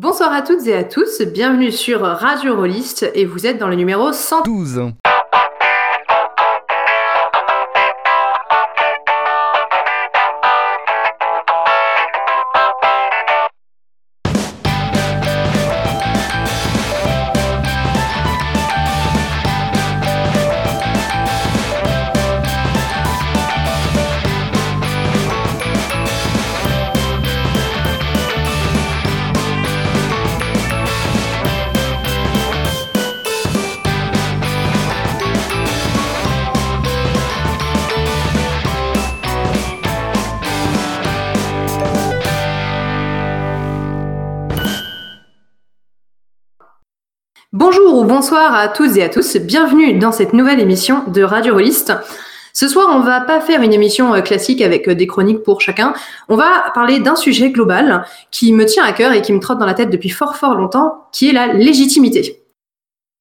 Bonsoir à toutes et à tous, bienvenue sur Radio Rolliste et vous êtes dans le numéro 112. Bonsoir à toutes et à tous, bienvenue dans cette nouvelle émission de Radio Rolliste. Ce soir, on va pas faire une émission euh, classique avec euh, des chroniques pour chacun. On va parler d'un sujet global qui me tient à cœur et qui me trotte dans la tête depuis fort fort longtemps, qui est la légitimité.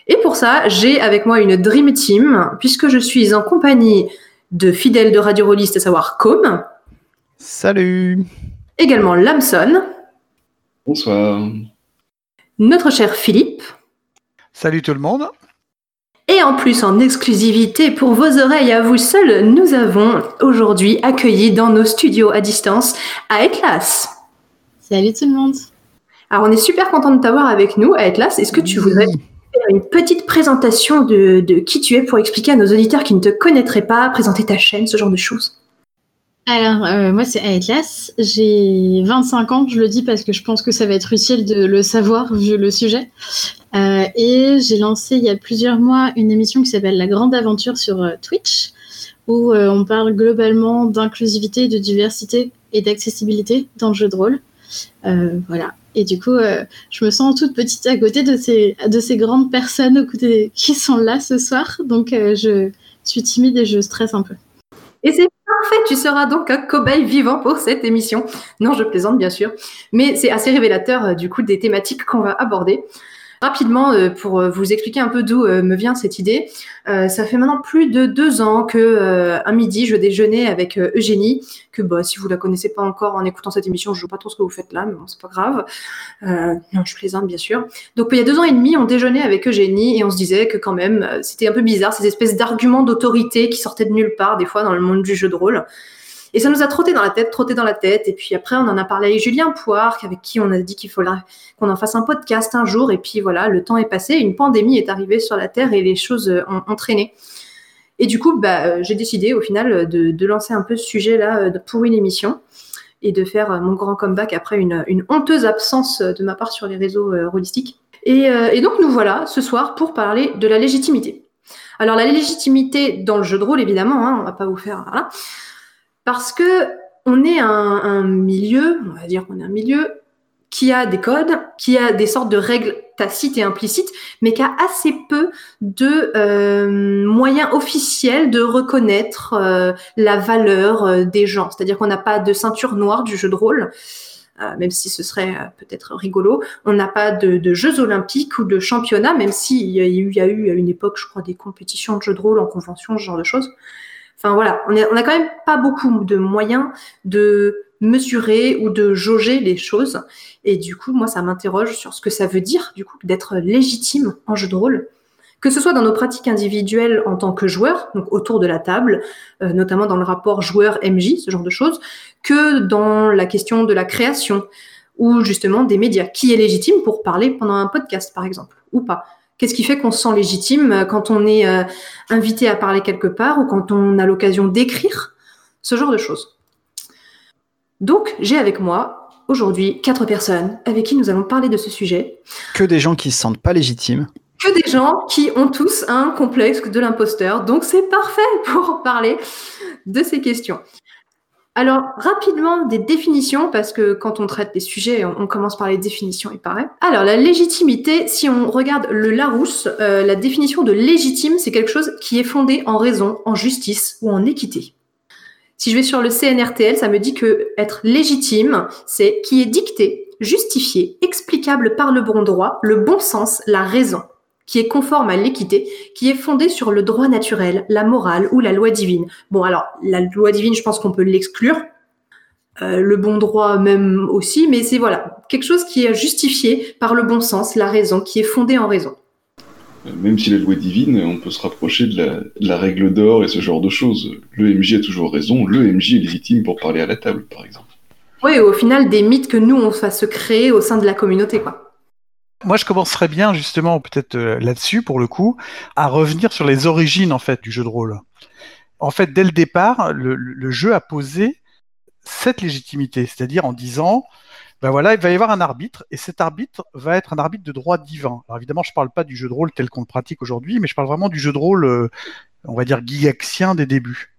Et pour ça, j'ai avec moi une Dream Team, puisque je suis en compagnie de fidèles de Radio Rolliste, à savoir Com. Salut Également Lamson. Bonsoir. Notre cher Philippe. Salut tout le monde. Et en plus, en exclusivité pour vos oreilles à vous seuls, nous avons aujourd'hui accueilli dans nos studios à distance Aetlas. Salut tout le monde. Alors, on est super content de t'avoir avec nous, Aetlas. Est-ce que tu voudrais faire une petite présentation de, de qui tu es pour expliquer à nos auditeurs qui ne te connaîtraient pas, présenter ta chaîne, ce genre de choses? Alors, euh, moi, c'est Aetlas. J'ai 25 ans. Je le dis parce que je pense que ça va être utile de le savoir vu le sujet. Euh, et j'ai lancé il y a plusieurs mois une émission qui s'appelle La Grande Aventure sur euh, Twitch, où on parle globalement d'inclusivité, de diversité et d'accessibilité dans le jeu de rôle. voilà. Et du coup, je me sens toute petite à côté de ces, de ces grandes personnes qui sont là ce soir. Donc, je suis timide et je stresse un peu. Et c'est parfait, tu seras donc un cobaye vivant pour cette émission. Non, je plaisante bien sûr, mais c'est assez révélateur euh, du coup des thématiques qu'on va aborder. Rapidement, euh, pour euh, vous expliquer un peu d'où me vient cette idée, ça fait maintenant plus de deux ans que un midi, je déjeunais avec Eugénie, que bah, si vous la connaissez pas encore en écoutant cette émission, je ne vois pas trop ce que vous faites là, mais bon, c'est pas grave. non, je plaisante bien sûr. Donc il y a deux ans et demi, on déjeunait avec Eugénie et on se disait que quand même, c'était un peu bizarre ces espèces d'arguments d'autorité qui sortaient de nulle part des fois dans le monde du jeu de rôle. Et ça nous a trotté dans la tête, trotté dans la tête. Et puis après, on en a parlé avec Julien Poire, avec qui on a dit qu'il faut qu'on en fasse un podcast un jour. Et puis voilà, le temps est passé, une pandémie est arrivée sur la Terre et les choses euh, ont, traîné. Et du coup, bah, euh, j'ai décidé au final de, lancer un peu ce sujet-là euh, pour une émission et de faire mon grand comeback après une, honteuse absence de ma part sur les réseaux rolistiques. Et, donc nous voilà ce soir pour parler de la légitimité. Alors la légitimité dans le jeu de rôle, évidemment, hein, on va pas vous faire... Voilà parce que on est un, milieu, on va dire qu'on est un milieu qui a des codes, qui a des sortes de règles tacites et implicites, mais qui a assez peu de euh, moyens officiels de reconnaître euh, la valeur euh, des gens. C'est-à-dire qu'on n'a pas de ceinture noire du jeu de rôle. même si ce serait peut-être rigolo, on n'a pas de, jeux olympiques ou de championnats, même s'il y, y, a eu à une époque, je crois, des compétitions de jeux de rôle en convention, ce genre de choses. Enfin voilà, on, n'a quand même pas beaucoup de moyens de mesurer ou de jauger les choses. Et du coup, moi, ça m'interroge sur ce que ça veut dire, du coup, d'être légitime en jeu de rôle. Que ce soit dans nos pratiques individuelles en tant que joueur, donc autour de la table, euh, notamment dans le rapport joueur-MJ, ce genre de choses, que dans la question de la création ou justement des médias. Qui est légitime pour parler pendant un podcast, par exemple, ou pas Qu'est-ce qui fait qu'on se sent légitime euh, quand on est euh, invité à parler quelque part ou quand on a l'occasion d'écrire Ce genre de choses? Donc, j'ai avec moi aujourd'hui quatre personnes avec qui nous allons parler de ce sujet. Que des gens qui se sentent pas légitimes. Que des gens qui ont tous un complexe de l'imposteur. Donc, c'est parfait pour parler de ces questions. Alors, rapidement, des définitions, parce que quand on traite des sujets, on, commence par les définitions, il paraît. Alors, la légitimité, si on regarde le Larousse, euh, la définition de légitime, c'est quelque chose qui est fondé en raison, en justice ou en équité. Si je vais sur le CNRTL, ça me dit que être légitime, c'est qui est dicté, justifié, explicable par le bon droit, le bon sens, la raison qui est conforme à l'équité, qui est fondée sur le droit naturel, la morale ou la loi divine. Bon, alors, la loi divine, je pense qu'on peut l'exclure. euh, le bon droit même aussi, mais c'est voilà quelque chose qui est justifié par le bon sens, la raison, qui est fondé en raison. Même si la loi divine, on peut se rapprocher de la, de la règle d'or et ce genre de choses. Le MJ a toujours raison, le MJ est légitime pour parler à la table, par exemple. Oui, au final, des mythes que nous, on va se créer au sein de la communauté, quoi. Moi, je commencerais bien, justement, peut-être euh, là-dessus, pour le coup, à revenir sur les origines, en fait, du jeu de rôle. En fait, dès le départ, le, jeu a posé cette légitimité, c'est-à-dire en disant, ben voilà, il va y avoir un arbitre, et cet arbitre va être un arbitre de droit divin. Alors évidemment, je ne parle pas du jeu de rôle tel qu'on le pratique aujourd'hui, mais je parle vraiment du jeu de rôle, euh, on va dire, gygaxien des débuts.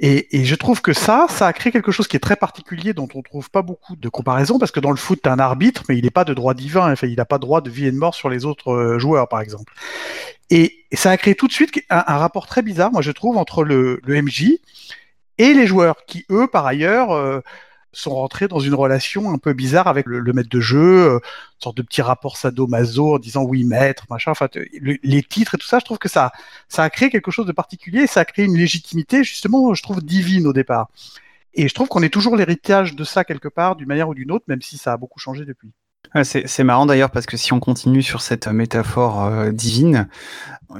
Et, je trouve que ça, ça a créé quelque chose qui est très particulier, dont on trouve pas beaucoup de comparaisons, parce que dans le foot, tu un arbitre, mais il n'est pas de droit divin, enfin, il n'a pas droit de vie et de mort sur les autres euh, joueurs, par exemple. Et, ça a créé tout de suite un, rapport très bizarre, moi je trouve, entre le, le MJ et les joueurs, qui eux, par ailleurs, euh, sont rentrés dans une relation un peu bizarre avec le, maître de jeu, euh, une sorte de petit rapport sadomaso en disant oui maître, machin. Les titres et tout ça, je trouve que ça, ça a créé quelque chose de particulier. Ça a créé une légitimité justement, je trouve divine au départ. Et je trouve qu'on est toujours l'héritage de ça quelque part, d'une manière ou d'une autre, même si ça a beaucoup changé depuis. C'est marrant d'ailleurs parce que si on continue sur cette métaphore euh, divine,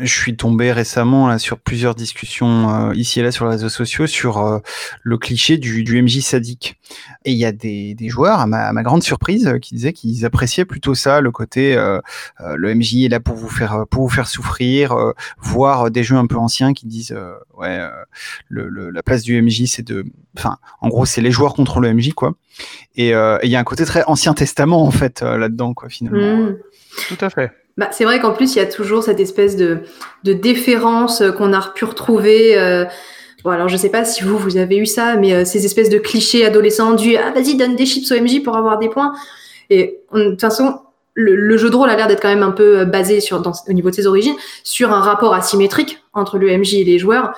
je suis tombé récemment là, sur plusieurs discussions euh, ici et là sur les réseaux sociaux sur euh, le cliché du, du, MJ sadique. Et il y a des, des joueurs, à ma, à ma, grande surprise, qui disaient qu'ils appréciaient plutôt ça, le côté le MJ est là pour vous faire pour vous faire souffrir, voir des jeux un peu anciens qui disent ouais le, le, la place du MJ c'est de, enfin en gros c'est les joueurs contre le MJ quoi. Et il y a un côté très ancien testament en fait là-dedans quoi finalement. Mmh. Tout à fait. Bah, c'est vrai qu'en plus, il y a toujours cette espèce de, de déférence qu'on a pu retrouver. Euh, bon, alors je sais pas si vous, vous avez eu ça, mais euh, ces espèces de clichés adolescents du Ah, vas-y, donne des chips au MJ pour avoir des points. Et de toute façon, le, le, jeu de rôle a l'air d'être quand même un peu basé sur, dans, au niveau de ses origines sur un rapport asymétrique entre le MJ et les joueurs.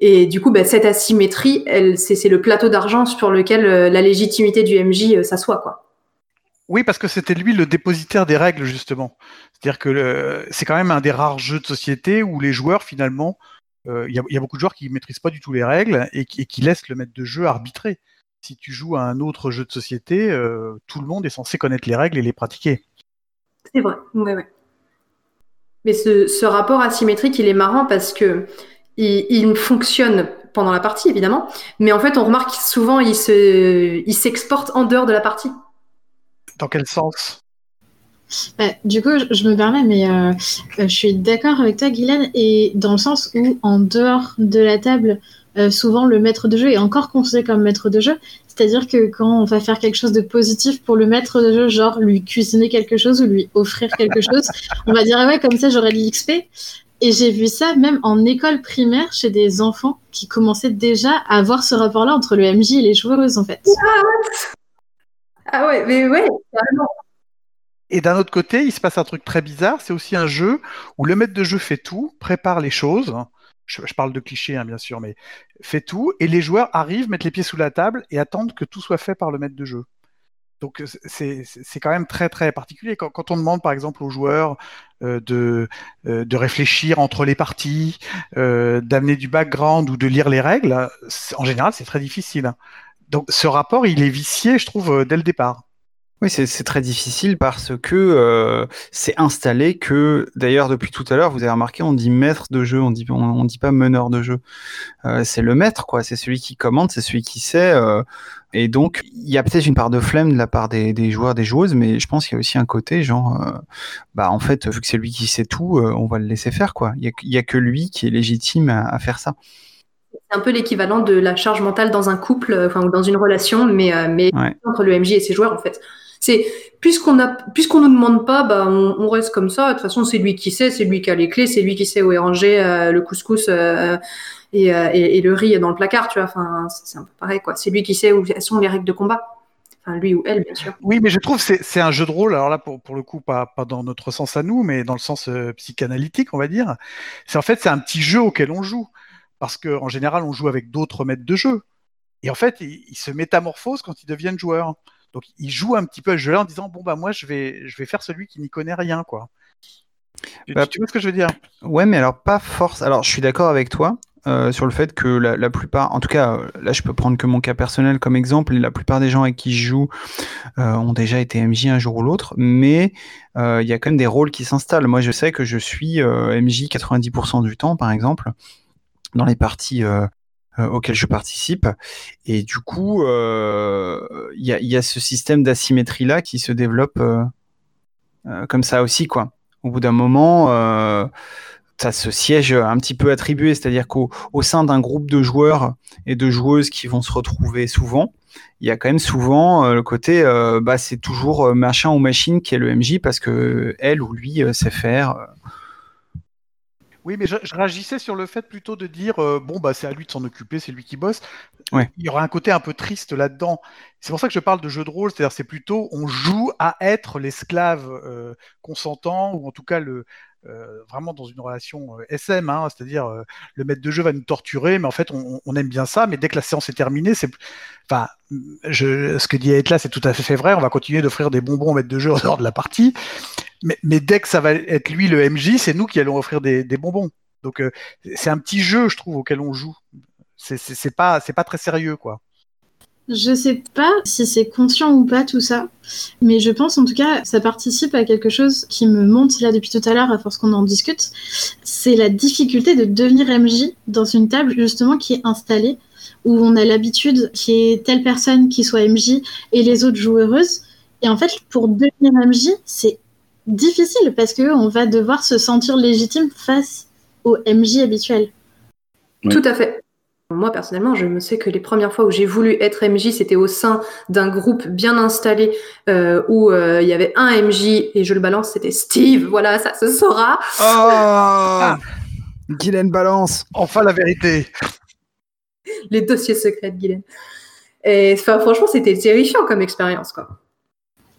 Et du coup, bah, cette asymétrie, c'est, le plateau d'argent sur lequel euh, la légitimité du MJ s'assoit, quoi. Oui, parce que c'était lui le dépositaire des règles, justement. C'est-à-dire que c'est quand même un des rares jeux de société où les joueurs, finalement, il euh, y, y, a beaucoup de joueurs qui maîtrisent pas du tout les règles et qui, et qui, laissent le maître de jeu arbitrer. Si tu joues à un autre jeu de société, euh, tout le monde est censé connaître les règles et les pratiquer. C'est vrai, ouais, ouais. Mais ce, ce, rapport asymétrique, il est marrant parce que il, il, fonctionne pendant la partie, évidemment, mais en fait, on remarque souvent il se, il s'exporte en dehors de la partie. Dans quel sens? Bah, du coup, je, je, me permets, mais euh, je suis d'accord avec toi, Guylaine, et dans le sens où, en dehors de la table, euh, souvent le maître de jeu est encore considéré comme maître de jeu. C'est-à-dire que quand on va faire quelque chose de positif pour le maître de jeu, genre lui cuisiner quelque chose ou lui offrir quelque chose, on va dire ah ouais, comme ça j'aurai de l'XP. Et j'ai vu ça même en école primaire chez des enfants qui commençaient déjà à avoir ce rapport-là entre le MJ et les joueuses en fait. What? Ah ouais, mais ouais, carrément. Et d'un autre côté, il se passe un truc très bizarre. C'est aussi un jeu où le maître de jeu fait tout, prépare les choses. Je, je parle de clichés, hein, bien sûr, mais fait tout. Et les joueurs arrivent, mettent les pieds sous la table et attendent que tout soit fait par le maître de jeu. Donc c'est quand même très très particulier. Quand, on demande par exemple aux joueurs euh, de, euh, de réfléchir entre les parties, euh, d'amener du background ou de lire les règles, en général c'est très difficile. Donc ce rapport, il est vicié, je trouve, dès le départ. Oui, c'est très difficile parce que euh, c'est installé que, d'ailleurs, depuis tout à l'heure, vous avez remarqué, on dit maître de jeu, on dit, on, on dit pas meneur de jeu. Euh, c'est le maître, quoi. C'est celui qui commande, c'est celui qui sait. Euh, et donc, il y a peut-être une part de flemme de la part des, des joueurs, des joueuses, mais je pense qu'il y a aussi un côté, genre, bah, en fait, vu que c'est lui qui sait tout, on va le laisser faire, quoi. Il y a, a, que lui qui est légitime à, à faire ça c'est un peu l'équivalent de la charge mentale dans un couple, enfin ou dans une relation, mais, mais ouais. entre le MJ et ses joueurs en fait. C'est puisqu'on a, puisqu'on nous demande pas, bah on, reste comme ça. De toute façon, c'est lui qui sait, c'est lui qui a les clés, c'est lui qui sait où est rangé euh, le couscous euh, et, et, le riz dans le placard, tu vois. C'est un peu pareil quoi. C'est lui qui sait où sont les règles de combat. Lui ou elle, bien sûr. Oui, mais je trouve c'est c'est un jeu de rôle. Alors là, pour, le coup, pas, dans notre sens à nous, mais dans le sens euh, psychanalytique, on va dire. C'est en fait c'est un petit jeu auquel on joue parce qu'en général, on joue avec d'autres maîtres de jeu. Et en fait, ils, se métamorphosent quand ils deviennent joueurs. Donc, ils jouent un petit peu à ce jeu-là en disant bon bah moi, je vais, je vais faire celui qui n'y connaît rien, quoi. Bah, tu vois ce que je veux dire? Ouais, mais alors pas force. Alors, je suis d'accord avec toi. euh, sur le fait que la, plupart, en tout cas, là je peux prendre que mon cas personnel comme exemple, la plupart des gens avec qui je joue ont déjà été MJ un jour ou l'autre, mais il y a quand même des rôles qui s'installent. Moi je sais que je suis MJ 90% du temps, par exemple, dans les parties auxquelles je participe. Et du coup, il y, a, ce système d'asymétrie là qui se développe comme ça aussi, quoi au bout d'un moment, euh, ça se siège un petit peu attribué, c'est-à-dire qu'au sein d'un groupe de joueurs et de joueuses qui vont se retrouver souvent, il y a quand même souvent euh, le côté, euh, bah, c'est toujours machin ou machine qui est le MJ parce que elle ou lui sait faire. Oui, mais je, réagissais sur le fait plutôt de dire bon bah c'est à lui de s'en occuper, c'est lui qui bosse. Il y aura un côté un peu triste là-dedans. C'est pour ça que je parle de jeu de rôle, c'est-à-dire c'est plutôt on joue à être l'esclave consentant ou en tout cas le vraiment dans une relation SM, hein, c'est-à-dire le maître de jeu va nous torturer, mais en fait on, aime bien ça, mais dès que la séance est terminée, c'est enfin je, ce que dit là c'est tout à fait vrai. On va continuer d'offrir des bonbons au maître de jeu en dehors de la partie, mais, dès que ça va être lui le MJ, c'est nous qui allons offrir des, bonbons. Donc euh, c'est un petit jeu, je trouve, auquel on joue. C'est pas, pas très sérieux, quoi. Je sais pas si c'est conscient ou pas tout ça, mais je pense en tout cas ça participe à quelque chose qui me monte là depuis tout à l'heure à force qu'on en discute. C'est la difficulté de devenir MJ dans une table justement qui est installée où on a l'habitude qu'il y ait telle personne qui soit MJ et les autres joueuses. Et en fait, pour devenir MJ, c'est difficile parce qu'on va devoir se sentir légitime face au MJ habituel. Tout à fait. Moi, personnellement, je me sais que les premières fois où j'ai voulu être MJ, c'était au sein d'un groupe bien installé euh, où euh, il y avait un MJ et je le balance, c'était Steve. Voilà, ça se saura. Oh Guylaine balance. Enfin la vérité. Les dossiers secrets de Guylaine. Et franchement, c'était terrifiant comme expérience, quoi.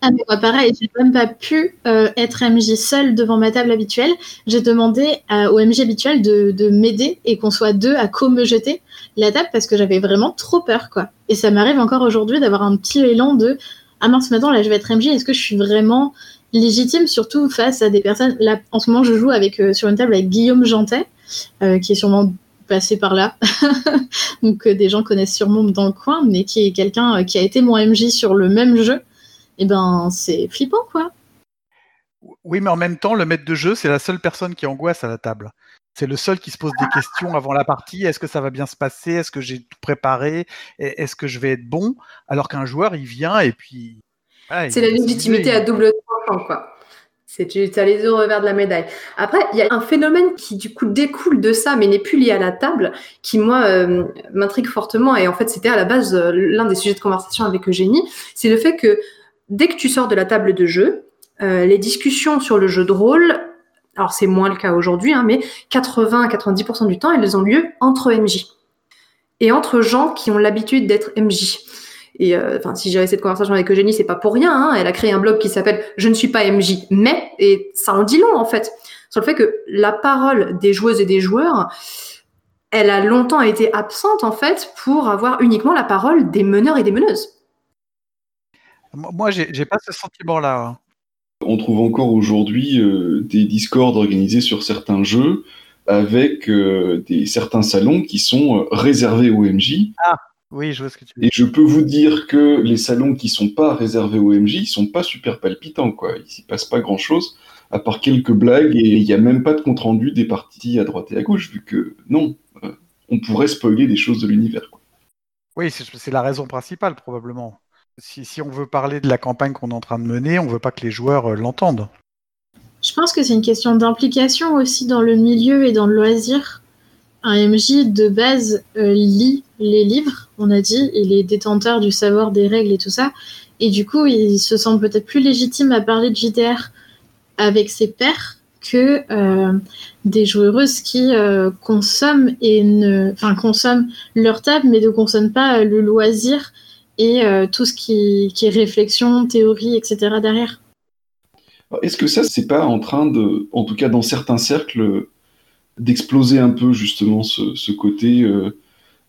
Ah, mais moi, pareil, j'ai même pas pu euh, être MJ seul devant ma table habituelle. J'ai demandé au MJ habituel de, m'aider et qu'on soit deux à co-me jeter la table parce que j'avais vraiment trop peur, quoi. Et ça m'arrive encore aujourd'hui d'avoir un petit élan de Ah mince, maintenant là, je vais être MJ, est-ce que je suis vraiment légitime, surtout face à des personnes. Là, en ce moment, je joue avec, euh, sur une table avec Guillaume Jantet, euh, qui est sûrement passé par là, donc des gens connaissent sûrement dans le coin, mais qui est quelqu'un qui a été mon MJ sur le même jeu eh ben c'est flippant quoi. Oui, mais en même temps, le maître de jeu, c'est la seule personne qui angoisse à la table. C'est le seul qui se pose des questions avant la partie. Est-ce que ça va bien se passer? Est-ce que j'ai tout préparé? Est-ce que je vais être bon? Alors qu'un joueur, il vient et puis. c'est la légitimité à double tranchant, quoi. C'est tu as les deux revers de la médaille. Après, il y a un phénomène qui du coup découle de ça, mais n'est plus lié à la table, qui moi euh, m'intrigue fortement. Et en fait, c'était à la base euh, l'un des sujets de conversation avec Eugénie. C'est le fait que dès que tu sors de la table de jeu, euh, les discussions sur le jeu de rôle, alors c'est moins le cas aujourd'hui, hein, mais 80 90% du temps, elles ont lieu entre MJ et entre gens qui ont l'habitude d'être MJ. Et euh, enfin, si j'avais cette conversation avec Eugénie, c'est pas pour rien. Hein. Elle a créé un blog qui s'appelle Je ne suis pas MJ, mais et ça en dit long en fait sur le fait que la parole des joueuses et des joueurs, elle a longtemps été absente en fait pour avoir uniquement la parole des meneurs et des meneuses. Moi, j'ai pas ce sentiment-là. Hein. On trouve encore aujourd'hui euh, des discords organisés sur certains jeux avec euh, des, certains salons qui sont euh, réservés aux MJ. Ah, oui, je vois ce que tu veux dire. Et je peux vous dire que les salons qui sont pas réservés aux MJ, ils sont pas super palpitants, quoi. Il s'y passe pas grand-chose, à part quelques blagues, et il n'y a même pas de compte-rendu des parties à droite et à gauche, vu que, non, on pourrait spoiler des choses de l'univers, Oui, c'est la raison principale, probablement. Si, on veut parler de la campagne qu'on est en train de mener, on veut pas que les joueurs euh, l'entendent. Je pense que c'est une question d'implication aussi dans le milieu et dans le loisir. Un MJ de base euh, lit les livres, on a dit, il est détenteur du savoir des règles et tout ça. Et du coup, il se sent peut-être plus légitime à parler de JDR avec ses pairs que euh, des joueuses qui consomment et ne, enfin consomment leur table, mais ne consomment pas le loisir et euh, tout ce qui, est réflexion, théorie, etc. derrière. Est-ce que ça, c'est pas en train de, en tout cas dans certains cercles, d'exploser un peu justement ce, côté euh,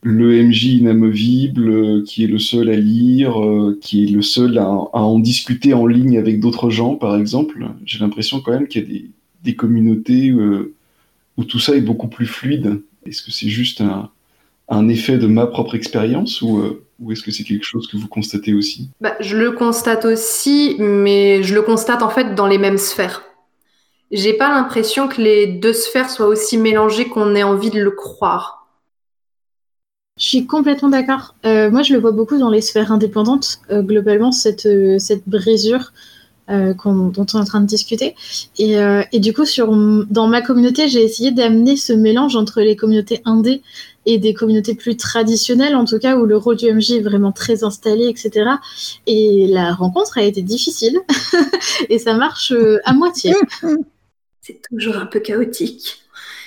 le MJ inamovible, euh, qui est le seul à lire, qui est le seul à, en discuter en ligne avec d'autres gens, par exemple? J'ai l'impression quand même qu'il y a des, communautés où tout ça est beaucoup plus fluide Est-ce que c'est juste un, un effet de ma propre expérience ou, euh, ou est-ce que c'est quelque chose que vous constatez aussi? Bah, Je le constate aussi, mais je le constate en fait dans les mêmes sphères. J'ai pas l'impression que les deux sphères soient aussi mélangées qu'on ait envie de le croire. Je suis complètement d'accord. Euh, moi, je le vois beaucoup dans les sphères indépendantes, euh, globalement, cette, euh, cette brisure euh, qu'on- dont on est en train de discuter. Et, euh, et du coup, sur, dans ma communauté, j'ai essayé d'amener ce mélange entre les communautés indées et des communautés plus traditionnelles, en tout cas où le rôle du MJ est vraiment très installé, etc. Et la rencontre a été difficile, et ça marche euh, à moitié. C'est toujours un peu chaotique.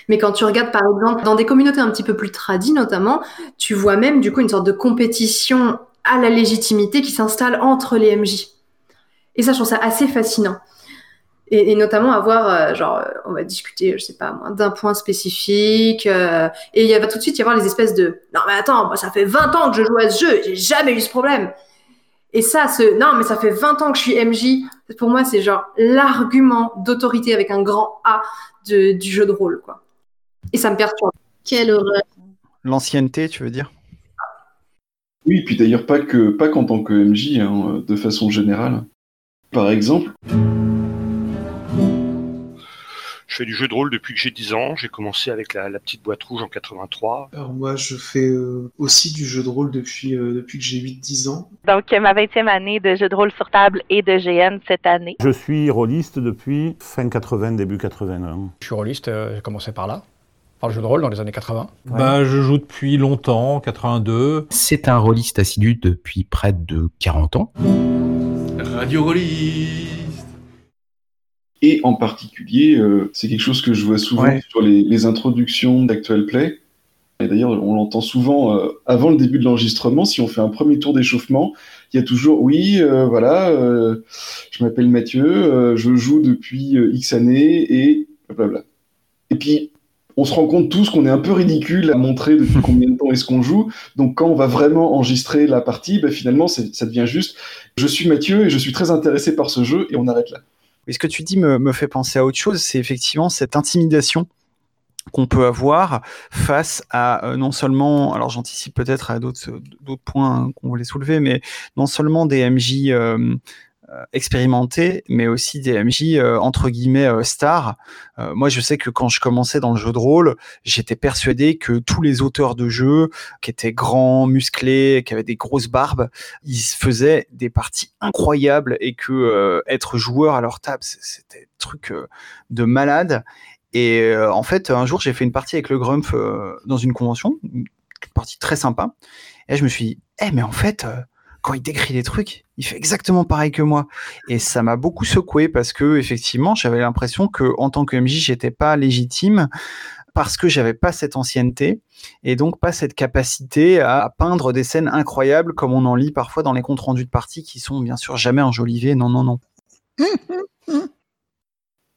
Mais quand tu regardes par exemple dans des communautés un petit peu plus tradies notamment, tu vois même du coup une sorte de compétition à la légitimité qui s'installe entre les MJ. Et ça, je trouve ça assez fascinant. Et, et notamment avoir, euh, genre, euh, on va discuter, je sais pas moi, d'un point spécifique. euh, et il y va tout de suite y avoir les espèces de Non, mais attends, moi, ça fait 20 ans que je joue à ce jeu, j'ai jamais eu ce problème. Et ça, ce Non, mais ça fait 20 ans que je suis MJ, pour moi, c'est genre l'argument d'autorité avec un grand A de- du jeu de rôle, quoi. Et ça me perturbe. Quelle horreur. L'ancienneté, tu veux dire? Oui, puis d'ailleurs pas que pas qu'en tant que MJ, hein, de façon générale. Par exemple, Je fais du jeu de rôle depuis que j'ai 10 ans. J'ai commencé avec la, la petite boîte rouge en 83. Alors moi, je fais euh, aussi du jeu de rôle depuis, euh, depuis que j'ai 8-10 ans. Donc, ma 20e année de jeu de rôle sur table et de GN cette année. Je suis rôliste depuis fin 80, début 81. Je suis rôliste, euh, j'ai commencé par là, par le jeu de rôle dans les années 80. Bah, je joue depuis longtemps, 82. C'est un rôliste assidu depuis près de 40 ans. Radio Rolliste et en particulier, euh, c'est quelque chose que je vois souvent Ouais. sur les, les introductions d'Actual Play. Et d'ailleurs, on l'entend souvent euh, avant le début de l'enregistrement. Si on fait un premier tour d'échauffement, il y a toujours oui, euh, voilà, euh, je m'appelle Mathieu, je joue depuis X années et blablabla. Et puis, on se rend compte tous qu'on est un peu ridicule à montrer depuis combien de temps est-ce qu'on joue. Donc, quand on va vraiment enregistrer la partie, bah, finalement, ça devient juste je suis Mathieu et je suis très intéressé par ce jeu et on arrête là. Et ce que tu dis me, fait penser à autre chose, c'est effectivement cette intimidation qu'on peut avoir face à euh, non seulement, alors j'anticipe peut-être à d'autres points hein, qu'on voulait soulever, mais non seulement des MJ euh, expérimentés, mais aussi des MJ euh, entre guillemets euh, stars. Euh, moi, je sais que quand je commençais dans le jeu de rôle, j'étais persuadé que tous les auteurs de jeux qui étaient grands, musclés, qui avaient des grosses barbes, ils faisaient des parties incroyables et que euh, être joueur à leur table, c'était truc euh, de malade. Et euh, en fait, un jour, j'ai fait une partie avec le Grumpf euh, dans une convention, une partie très sympa. Et je me suis dit, eh, mais en fait, euh, quand il décrit les trucs, il fait exactement pareil que moi. Et ça m'a beaucoup secoué parce que, effectivement, j'avais l'impression que en tant que MJ, j'étais pas légitime parce que j'avais pas cette ancienneté et donc pas cette capacité à, peindre des scènes incroyables comme on en lit parfois dans les comptes rendus de parties qui sont bien sûr jamais enjolivés. Non, non, non.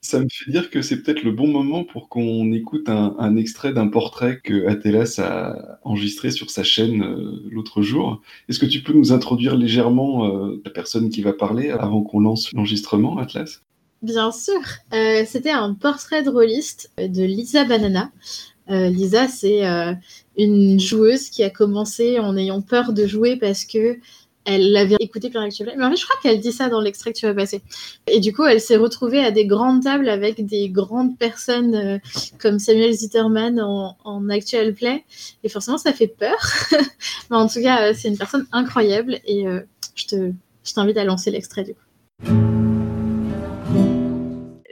Ça me fait dire que c'est peut-être le bon moment pour qu'on écoute un, extrait d'un portrait que Athélas a enregistré sur sa chaîne euh, l'autre jour. Est-ce que tu peux nous introduire légèrement euh, la personne qui va parler avant qu'on lance l'enregistrement, Atlas Bien sûr. Euh, C'était un portrait de rôliste de Lisa Banana. Lisa, c'est une joueuse qui a commencé en ayant peur de jouer parce que elle l'avait écouté plein d'actuels. Mais en fait, je crois qu'elle dit ça dans l'extrait que tu vas passer. Et du coup, elle s'est retrouvée à des grandes tables avec des grandes personnes euh, comme Samuel Zitterman en, en actual play. Et forcément, ça fait peur. Mais en tout cas, euh, c'est une personne incroyable. Et euh, je t'invite à lancer l'extrait du coup.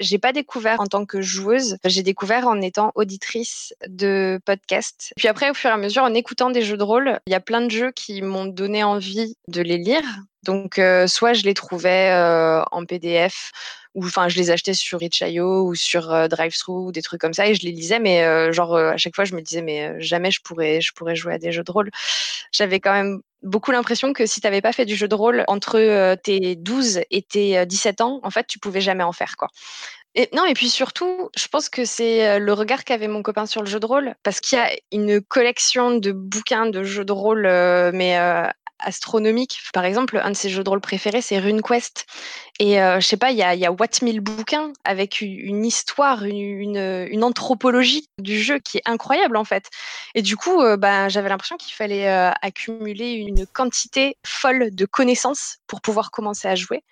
J'ai pas découvert en tant que joueuse, j'ai découvert en étant auditrice de podcasts. Puis après, au fur et à mesure, en écoutant des jeux de rôle, il y a plein de jeux qui m'ont donné envie de les lire. Donc, euh, soit je les trouvais euh, en PDF, ou enfin, je les achetais sur Itch.io ou sur euh, DriveThru ou des trucs comme ça, et je les lisais, mais euh, genre euh, à chaque fois, je me disais, mais euh, jamais je pourrais, je pourrais jouer à des jeux de rôle. J'avais quand même beaucoup l'impression que si tu n'avais pas fait du jeu de rôle entre euh, tes 12 et tes euh, 17 ans, en fait, tu pouvais jamais en faire, quoi. Et, non, et puis surtout, je pense que c'est euh, le regard qu'avait mon copain sur le jeu de rôle, parce qu'il y a une collection de bouquins de jeux de rôle, euh, mais euh, astronomiques. Par exemple, un de ses jeux de rôle préférés, c'est RuneQuest. Et euh, je sais pas, il y a, y a What Mille bouquins avec une histoire, une, une, anthropologie du jeu qui est incroyable en fait. Et du coup, euh, bah, j'avais l'impression qu'il fallait euh, accumuler une quantité folle de connaissances pour pouvoir commencer à jouer.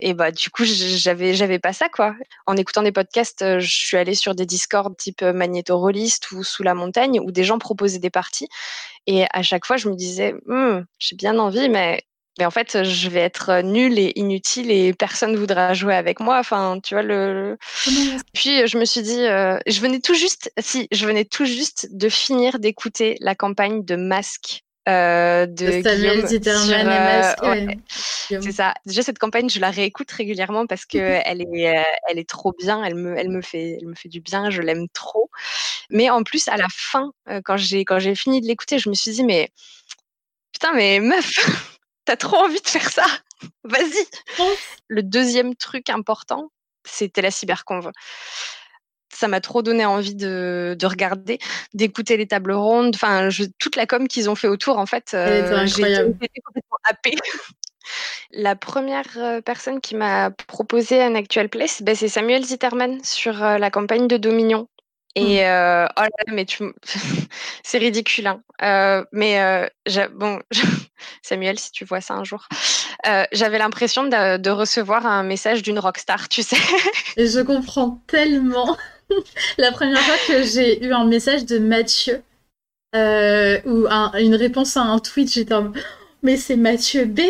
Et bah du coup, j'avais j'avais pas ça quoi. En écoutant des podcasts, euh, je suis allée sur des Discord type euh, Magneto Rollist ou Sous la montagne où des gens proposaient des parties et à chaque fois je me disais «Hum, j'ai bien envie mais mais en fait, je vais être nulle et inutile et personne voudra jouer avec moi. Enfin, tu vois le. Puis je me suis dit, euh, je venais tout juste, si, je venais tout juste de finir d'écouter la campagne de Masque euh, de, Samuel Guillaume euh, C'est ça. Déjà cette campagne, je la réécoute régulièrement parce que elle est, euh, elle est trop bien. Elle me, elle me fait, elle me fait du bien. Je l'aime trop. Mais en plus, à la fin, quand j'ai, quand j'ai fini de l'écouter, je me suis dit mais putain, mais meuf, t'as trop envie de faire ça? Vas-y. Le deuxième truc important, c'était la cyberconve ça m'a trop donné envie de, de regarder, d'écouter les tables rondes, enfin toute la com qu'ils ont fait autour en fait. Euh, j'ai été complètement happée. La première euh, personne qui m'a proposé un actual place, ben, c'est Samuel Zitterman sur euh, la campagne de Dominion. Et mmh. euh, oh là là, mais tu... c'est ridicule. Hein. Euh, mais euh, bon, Samuel, si tu vois ça un jour, j'avais l'impression de, de, recevoir un message d'une rockstar, tu sais. Et je comprends tellement. la première fois que j'ai eu un message de Mathieu ou une réponse à un tweet, j'étais en mais c'est Mathieu B.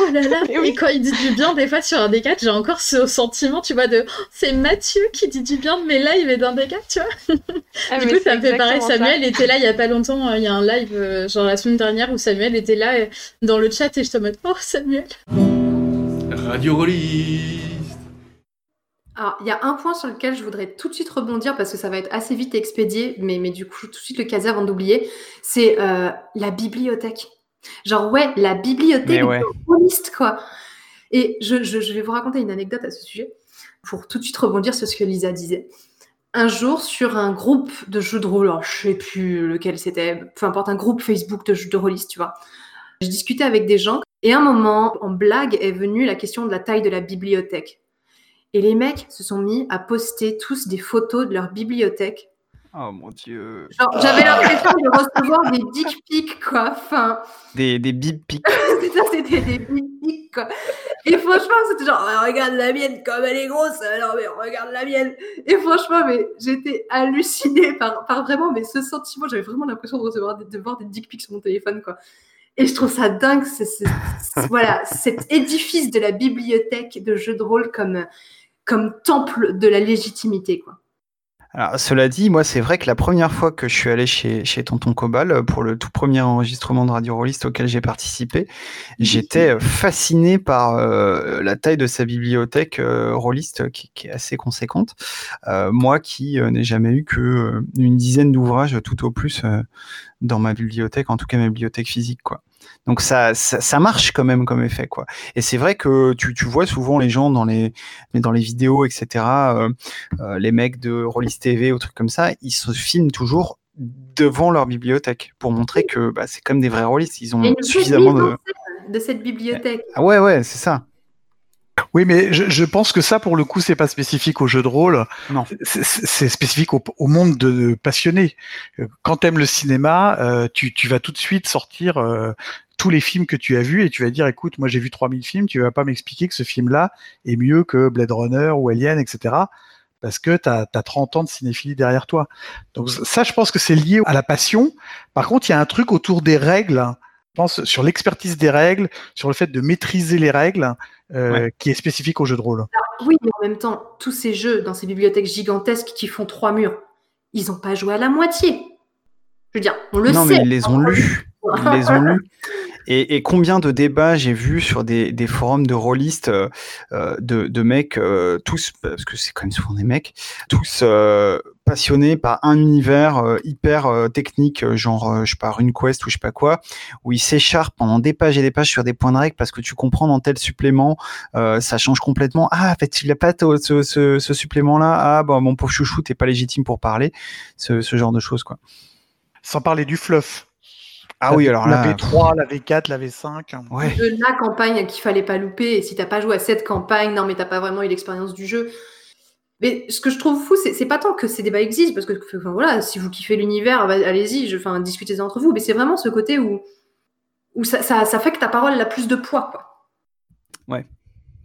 Oh là là. Et quand il dit du bien, des fois sur un D4, j'ai encore ce sentiment, tu vois, de c'est Mathieu qui dit du bien de mes lives et d'un D4, tu vois. Ah, du coup, ça me fait pareil. Samuel était là il y a pas longtemps. Euh, il y a un live, euh, genre la semaine dernière, où Samuel était là dans le chat et je te mode Oh Samuel. Radio Rolly. Alors, il y a un point sur lequel je voudrais tout de suite rebondir parce que ça va être assez vite expédié, mais, mais du coup, tout de suite le caser avant d'oublier. C'est euh, la bibliothèque. Genre, ouais, la bibliothèque ouais. quoi. Et je, je, je, vais vous raconter une anecdote à ce sujet pour tout de suite rebondir sur ce que Lisa disait. Un jour, sur un groupe de jeux de rôle, alors je sais plus lequel c'était, peu importe, un groupe Facebook de jeux de rôlistes, tu vois. Je discutais avec des gens et à un moment, en blague, est venue la question de la taille de la bibliothèque. Et les mecs se sont mis à poster tous des photos de leur bibliothèque. Oh mon dieu. j'avais l'impression de recevoir des dick pics, quoi. Enfin. Des, des bip pics. ça, c'était des bip pics, quoi. Et franchement, c'était genre, regarde la mienne comme elle est grosse, alors mais regarde la mienne. Et franchement, mais j'étais hallucinée par, par vraiment mais ce sentiment. J'avais vraiment l'impression de recevoir des, de voir des dick pics sur mon téléphone, quoi. Et je trouve ça dingue, c'est, voilà, cet édifice de la bibliothèque de jeux de rôle comme comme temple de la légitimité, quoi. Alors, cela dit, moi, c'est vrai que la première fois que je suis allé chez, chez Tonton Cobal euh, pour le tout premier enregistrement de Radio Rolliste auquel j'ai participé, j'étais euh, fasciné par euh, la taille de sa bibliothèque euh, Rolliste qui, est assez conséquente. Moi qui n'ai jamais eu que une dizaine d'ouvrages tout au plus dans ma bibliothèque, en tout cas ma bibliothèque physique, quoi. Donc ça, ça, ça, marche quand même comme effet quoi. Et c'est vrai que tu, tu, vois souvent les gens dans les dans les vidéos etc. Euh, euh, les mecs de Rollis TV ou trucs comme ça, ils se filment toujours devant leur bibliothèque pour montrer que bah, c'est comme des vrais rollistes. Ils ont suffisamment de de cette bibliothèque. Ah ouais ouais c'est ça. Oui, mais je, je, pense que ça, pour le coup, c'est pas spécifique au jeu de rôle. Non. C'est spécifique au, au, monde de passionnés. Quand t'aimes le cinéma, euh, tu, tu, vas tout de suite sortir euh, tous les films que tu as vus et tu vas dire, écoute, moi j'ai vu 3000 films, tu vas pas m'expliquer que ce film-là est mieux que Blade Runner ou Alien, etc. Parce que tu as, as, 30 ans de cinéphilie derrière toi. Donc ça, je pense que c'est lié à la passion. Par contre, il y a un truc autour des règles je pense sur l'expertise des règles, sur le fait de maîtriser les règles, euh, ouais. qui est spécifique au jeu de rôle. Alors, oui, mais en même temps, tous ces jeux dans ces bibliothèques gigantesques qui font trois murs, ils n'ont pas joué à la moitié. Je veux dire, on le non, sait. Non, mais ils les ont lus. Ils les ont lus. Et, et combien de débats j'ai vu sur des, des, forums de rôlistes euh, de, de, mecs, euh, tous, parce que c'est quand même souvent des mecs, tous euh, passionnés par un univers euh, hyper euh, technique, genre, je sais pas, une quest ou je sais pas quoi, où ils s'écharpent pendant des pages et des pages sur des points de règle parce que tu comprends dans tel supplément, ça change complètement. Ah, en fait, il a pas ce, ce, ce supplément-là. Ah, bah, mon pauvre chouchou, t'es pas légitime pour parler. Ce, ce genre de choses, quoi. Sans parler du fluff Ah oui, alors là. La V3, la V4, la V5. Ouais. De la campagne qu'il fallait pas louper. Et si t'as pas joué à cette campagne, non, mais t'as pas vraiment eu l'expérience du jeu. Mais ce que je trouve fou, c'est pas tant que ces débats existent, parce que enfin, voilà, si vous kiffez l'univers, allez-y, enfin, discutez-en entre vous. Mais c'est vraiment ce côté où, où ça, ça, ça fait que ta parole a plus de poids, quoi. Ouais.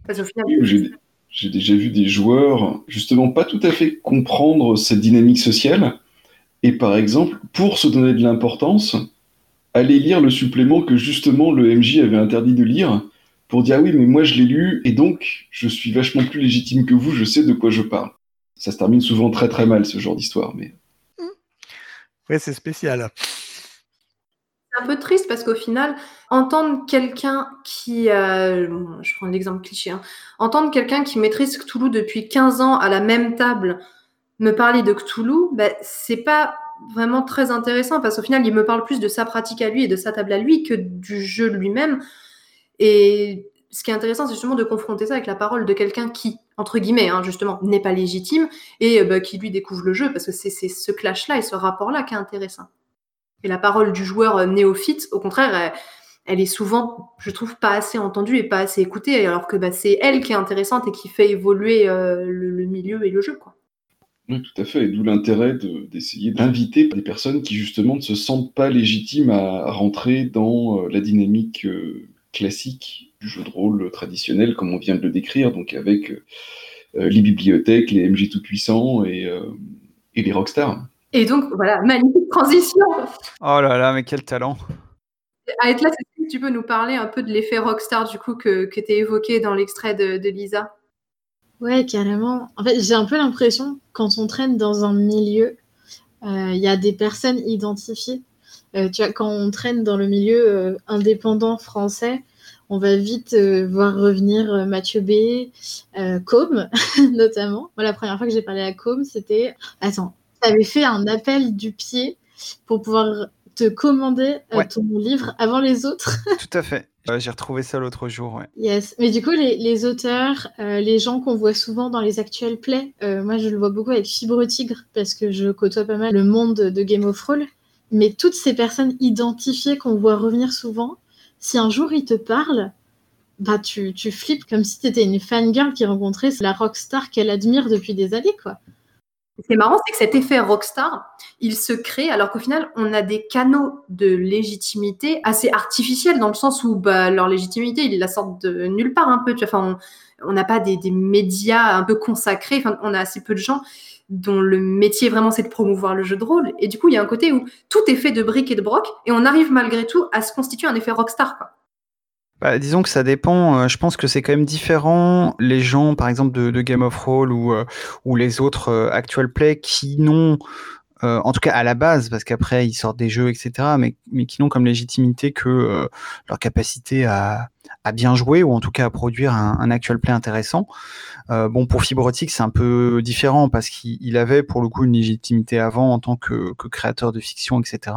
Parce qu'au final, Oui, J'ai j'ai déjà vu des joueurs, justement, pas tout à fait comprendre cette dynamique sociale, et par exemple, pour se donner de l'importance, aller lire le supplément que justement le MJ avait interdit de lire, pour dire ah oui, mais moi je l'ai lu, et donc je suis vachement plus légitime que vous, je sais de quoi je parle. Ça se termine souvent très très mal, ce genre d'histoire, mais. Ouais, c'est spécial. C'est un peu triste parce qu'au final, entendre quelqu'un qui, euh, bon, je prends l'exemple cliché, hein, entendre quelqu'un qui maîtrise Cthulhu depuis 15 ans à la même table me parler de Cthulhu, bah, c'est pas vraiment très intéressant parce qu'au final, il me parle plus de sa pratique à lui et de sa table à lui que du jeu lui-même. Et ce qui est intéressant, c'est justement de confronter ça avec la parole de quelqu'un qui, entre guillemets, hein, justement, n'est pas légitime et euh, bah, qui lui découvre le jeu parce que c'est ce clash-là et ce rapport-là qui est intéressant. Et la parole du joueur euh, néophyte, au contraire, elle, est souvent, je trouve, pas assez entendue et pas assez écoutée, alors que bah, c'est elle qui est intéressante et qui fait évoluer euh, le, milieu et le jeu. Quoi. Oui, tout à fait, et d'où l'intérêt de- d'essayer d'inviter des personnes qui justement ne se sentent pas légitimes à rentrer dans la dynamique classique du jeu de rôle traditionnel, comme on vient de le décrire, donc avec euh, euh, les bibliothèques, les MJ tout puissants et, euh, et les rockstars. Et donc, voilà, magnifique transition. Oh là là, mais quel talent. À être là, tu peux nous parler un peu de l'effet rockstar du coup que, que tu évoqué dans l'extrait de, de Lisa? Ouais, carrément. En fait, j'ai un peu l'impression, quand on traîne dans un milieu, euh, il y a des personnes identifiées. Euh, tu vois, quand on traîne dans le milieu euh, indépendant français, on va vite euh, voir revenir Mathieu B, euh, Com, notamment. Moi, la première fois que j'ai parlé à Com, c'était... Attends, tu avais fait un appel du pied pour pouvoir te commander euh, Ouais. ton livre avant les autres. Tout à fait. J'ai retrouvé ça l'autre jour, ouais. Yes, mais du coup, les, les auteurs, les gens qu'on voit souvent dans les actuels plays, moi je le vois beaucoup avec Fibre Tigre parce que je côtoie pas mal le monde de Game of Thrones. Mais toutes ces personnes identifiées qu'on voit revenir souvent, si un jour ils te parlent, bah tu, tu flippes comme si t'étais une fangirl qui rencontrait la rockstar qu'elle admire depuis des années, quoi. Ce qui est marrant, c'est que cet effet rockstar, il se crée alors qu'au final, on a des canaux de légitimité assez artificiels dans le sens où bah, leur légitimité, ils la sortent de nulle part un peu. Tu on n'a pas des, des médias un peu consacrés. On a assez peu de gens dont le métier vraiment c'est de promouvoir le jeu de rôle. Et du coup, il y a un côté où tout est fait de briques et de broc et on arrive malgré tout à se constituer un effet rockstar. Quoi. Bah, disons que ça dépend. euh, je pense que c'est quand même différent. Les gens, par exemple, de, Game of Thrones ou, euh, ou les autres euh, actual play qui n'ont, euh, en tout cas à la base, parce qu'après ils sortent des jeux, etc., mais, mais qui n'ont comme légitimité que euh, leur capacité à, à bien jouer ou en tout cas à produire un, un actual play intéressant. Euh, bon, pour Fibrotique, c'est un peu différent parce qu'il il avait pour le coup une légitimité avant en tant que, que créateur de fiction, etc.